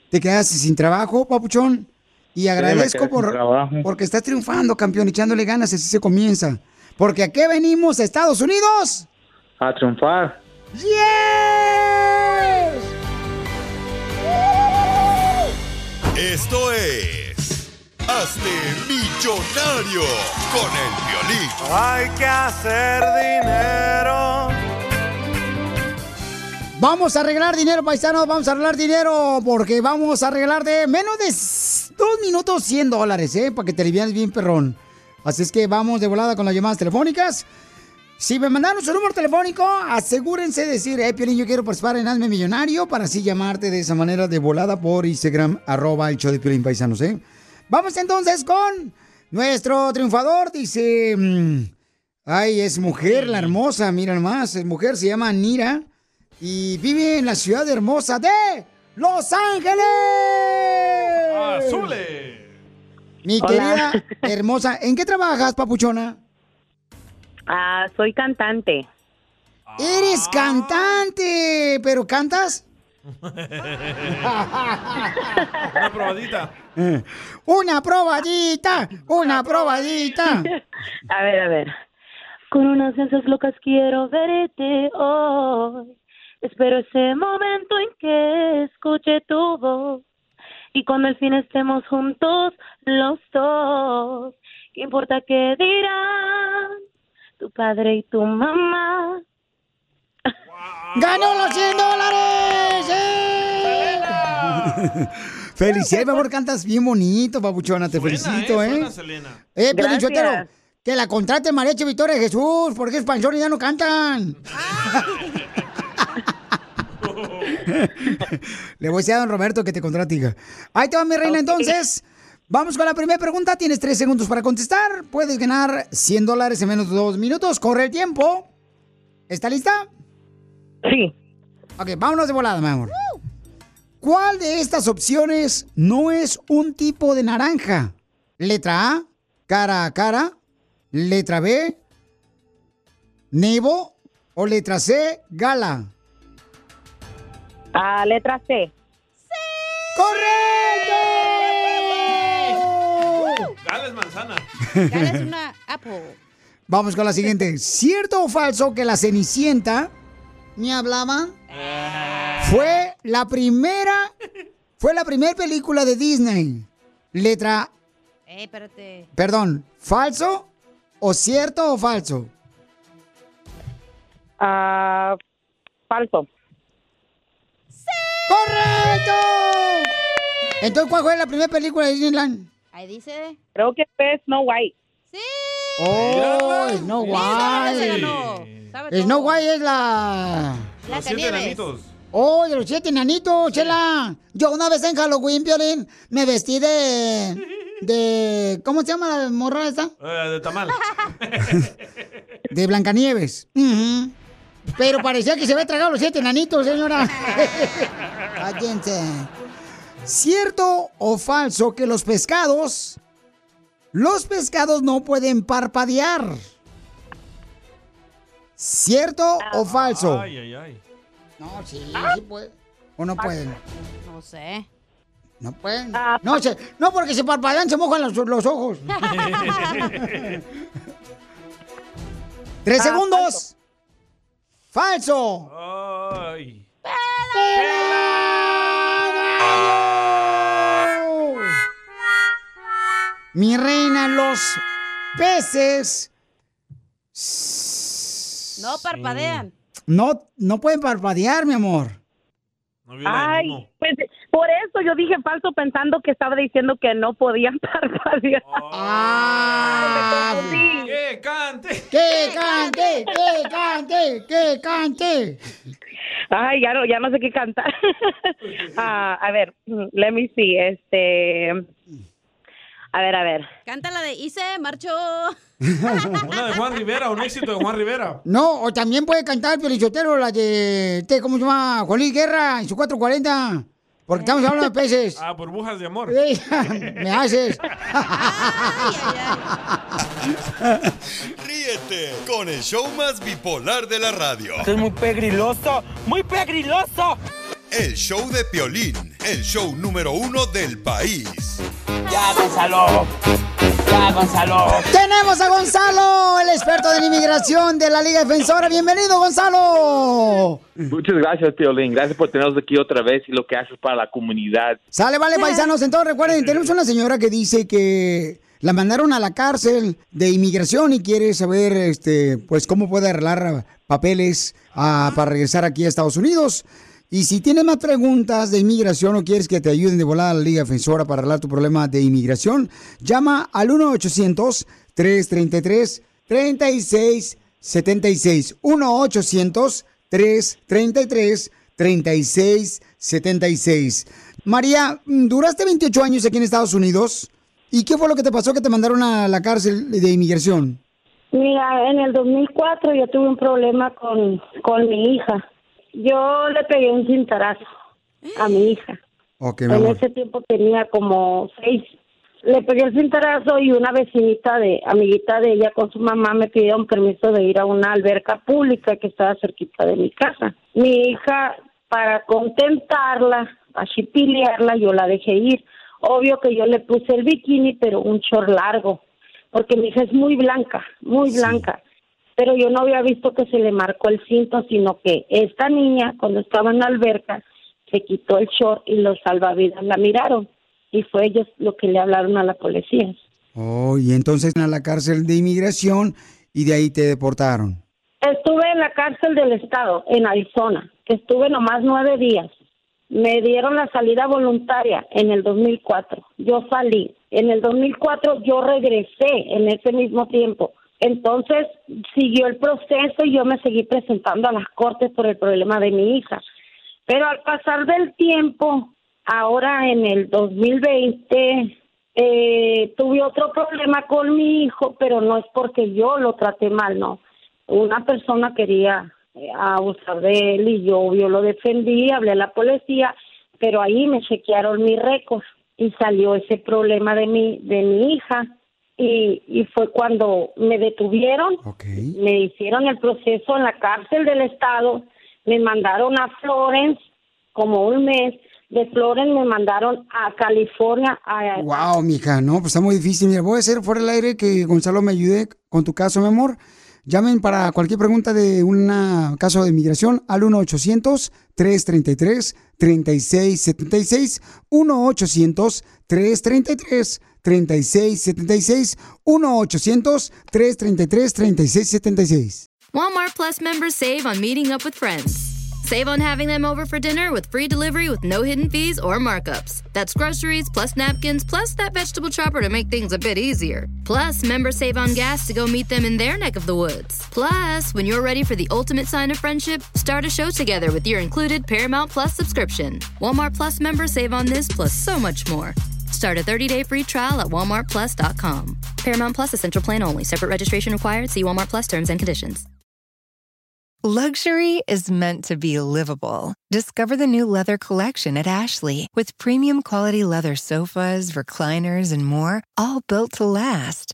Speaker 3: te quedaste sin trabajo, papuchón. Y agradezco por, porque estás triunfando, campeón, echándole ganas, así se comienza. Porque ¿a qué venimos, Estados Unidos?
Speaker 42: A triunfar.
Speaker 3: ¡Yes!
Speaker 2: Esto es. Hazte millonario con el violín.
Speaker 23: Hay que hacer dinero.
Speaker 3: Vamos a arreglar dinero, paisanos, vamos a arreglar dinero porque vamos a arreglar de menos de dos minutos 100 dólares, ¿eh? Para que te alivianes bien, perrón. Así es que vamos de volada con las llamadas telefónicas. Si me mandaron su número telefónico, asegúrense de decir, eh, Piolín, yo quiero participar en Hazme Millonario para así llamarte de esa manera de volada por Instagram, arroba el show de Piolín Paisanos, ¿eh? Vamos entonces con nuestro triunfador, dice... mm, ay, es mujer, la hermosa, mira nomás, es mujer, se llama Nira y vive en la ciudad hermosa de Los Ángeles.
Speaker 6: ¡Azule!
Speaker 3: Mi
Speaker 43: Hola.
Speaker 3: querida hermosa, ¿en qué trabajas, papuchona?
Speaker 43: Ah, soy cantante.
Speaker 3: Eres cantante, pero cantas.
Speaker 6: Una probadita.
Speaker 3: Una probadita, una probadita.
Speaker 43: A ver, a ver. Con unas ansias locas quiero verte hoy. Espero ese momento en que escuche tu voz. Y cuando al fin estemos juntos los dos. ¿Qué importa qué dirán tu padre y tu mamá?
Speaker 3: ¡Ganó los 100 dólares! ¡Eh! Felicidades, mi amor, cantas bien bonito, papuchona, te felicito, ¿eh?
Speaker 6: Suena, Selena.
Speaker 3: Eh,
Speaker 43: Gracias.
Speaker 3: Sotelo, que la contrate Mariachi Victoria Jesús, porque es panchón y ya no cantan. Le voy a decir a don Roberto que te contrate, hija. Ahí te va, mi reina, entonces. Vamos con la primera pregunta. Tienes tres segundos para contestar. Puedes ganar 100 dólares en menos de dos minutos. Corre el tiempo. ¿Está lista?
Speaker 43: Sí.
Speaker 3: Ok, vámonos de volada, mi amor. ¿Cuál de estas opciones no es un tipo de naranja? Letra A, cara a cara. Letra B, Nebo. O letra C, gala.
Speaker 43: Ah, letra C.
Speaker 3: ¡Correcto!
Speaker 6: Gala es manzana.
Speaker 5: Gala es una apple.
Speaker 3: Vamos con la siguiente. ¿Cierto o falso que la Cenicienta me hablaba? Fue la primera, fue la primera película de Disney. Letra,
Speaker 5: Eh, espérate.
Speaker 3: perdón, falso o cierto o falso.
Speaker 43: Ah, falso.
Speaker 3: ¡Correcto! Entonces, ¿cuál fue la primera película de Disneyland?
Speaker 5: Ahí dice.
Speaker 43: Creo que fue Snow White.
Speaker 5: Sí.
Speaker 3: Oh, Snow
Speaker 5: Mira, se
Speaker 3: White. Snow. White es la...
Speaker 5: Los siete Blancanieves. enanitos.
Speaker 3: Oh, de los siete enanitos, chela. Yo una vez en Halloween, Piolín, me vestí de... de... ¿Cómo se llama la morra esta?
Speaker 6: Eh, de tamal.
Speaker 3: De Blancanieves. Ujú. Pero parecía que se había tragado los siete enanitos, señora. Cállense. ¿Cierto o falso que los pescados, los pescados no pueden parpadear? ¿Cierto o falso?
Speaker 6: Ay, ay, ay.
Speaker 3: No, sí, sí puede. ¿O no pueden?
Speaker 5: No sé.
Speaker 3: No pueden. No, se- no, porque se parpadean, se mojan los, los ojos. Tres
Speaker 33: Ah,
Speaker 3: segundos. Falso.
Speaker 6: Ay.
Speaker 3: Mi reina, los peces
Speaker 5: No parpadean.
Speaker 3: no, no pueden parpadear, mi amor.
Speaker 33: Ay, pues por eso yo dije falso pensando que estaba diciendo que no podían parpadear.
Speaker 3: Ah,
Speaker 6: ¡Que cante!
Speaker 3: ¡Que cante! ¡Que cante! ¡Que cante!
Speaker 33: Ay, ya no, ya no sé qué cantar. Ah, a ver, let me see, este... A ver, a ver.
Speaker 5: Canta la de Hice, marcho.
Speaker 6: Una de Juan Rivera, un éxito de Juan Rivera.
Speaker 3: No, o también puede cantar Pelichotero, la de, este, ¿cómo se llama? Juan Luis Guerra, en su 440. Porque estamos hablando de peces.
Speaker 6: Ah, burbujas de amor.
Speaker 3: Me haces.
Speaker 2: Ríete con el show más bipolar de la radio.
Speaker 44: Esto es muy pegriloso, muy pegriloso.
Speaker 2: El show de Piolín, el show número uno del país.
Speaker 44: Ya, Gonzalo. Ya, Gonzalo.
Speaker 3: Tenemos a Gonzalo, el experto en inmigración de la Liga Defensora. Bienvenido, Gonzalo.
Speaker 45: Muchas gracias, Piolín. Gracias por tenernos aquí otra vez y lo que haces para la comunidad.
Speaker 3: Sale, vale, paisanos. Entonces, recuerden, tenemos una señora que dice que la mandaron a la cárcel de inmigración y quiere saber, este, pues, cómo puede arreglar papeles ah, para regresar aquí a Estados Unidos. Y si tienes más preguntas de inmigración o quieres que te ayuden de volada a la Liga Defensora para arreglar tu problema de inmigración, llama al 1-800-333-3676. 1-800-333-3676. María, duraste 28 años aquí en Estados Unidos. ¿Y qué fue lo que te pasó que te mandaron a la cárcel de inmigración?
Speaker 33: Mira, en el 2004 yo tuve un problema con, con mi hija. Yo le pegué un cintarazo a mi hija.
Speaker 3: Mi
Speaker 33: En
Speaker 3: amor.
Speaker 33: ese tiempo tenía como seis. Le pegué el cintarazo y una vecinita de, amiguita de ella con su mamá me pidieron permiso de ir a una alberca pública que estaba cerquita de mi casa. Mi hija, para contentarla, para chipilearla, yo la dejé ir. Obvio que yo le puse el bikini, pero un short largo, porque mi hija es muy blanca, muy blanca. Pero yo no había visto que se le marcó el cinto, sino que esta niña, cuando estaba en la alberca, se quitó el short y los salvavidas la miraron. Y fue ellos lo que le hablaron a la policía.
Speaker 3: Oh, y entonces a la cárcel de inmigración y de ahí te deportaron.
Speaker 33: Estuve en la cárcel del estado, en Arizona, que estuve nomás nueve días. Me dieron la salida voluntaria en el 2004. Yo salí. En el 2004 yo regresé en ese mismo tiempo. Entonces siguió el proceso y yo me seguí presentando a las cortes por el problema de mi hija. Pero al pasar del tiempo, ahora en el 2020, eh, tuve otro problema con mi hijo, pero no es porque yo lo traté mal, no. Una persona quería eh, abusar de él y yo, yo lo defendí, hablé a la policía, pero ahí me chequearon mi récord y salió ese problema de mi, de mi hija. Y, y fue cuando me detuvieron, me hicieron el proceso en la cárcel del estado, me mandaron a Florence como un mes, de Florence me mandaron a California a,
Speaker 3: Wow, mija, no, pues está muy difícil. Mira, voy a hacer fuera del aire que Gonzalo me ayude con tu caso, mi amor. Llamen para cualquier pregunta de un caso de inmigración al 1-800-333-3676. 1-800-333-3676. 1-800-333-3676.
Speaker 46: Walmart Plus members save on meeting up with friends. Save on having them over for dinner with free delivery with no hidden fees or markups. That's groceries plus napkins plus that vegetable chopper to make things a bit easier. Plus, members save on gas to go meet them in their neck of the woods. Plus, when you're ready for the ultimate sign of friendship, start a show together with your included Paramount Plus subscription. Walmart Plus members save on this plus so much more. Start a 30-day free trial at walmartplus.com. Paramount Plus Essential Plan only. Separate registration required. See Walmart Plus terms and conditions.
Speaker 47: Luxury is meant to be livable. Discover the new leather collection at Ashley with premium quality leather sofas, recliners, and more, all built to last.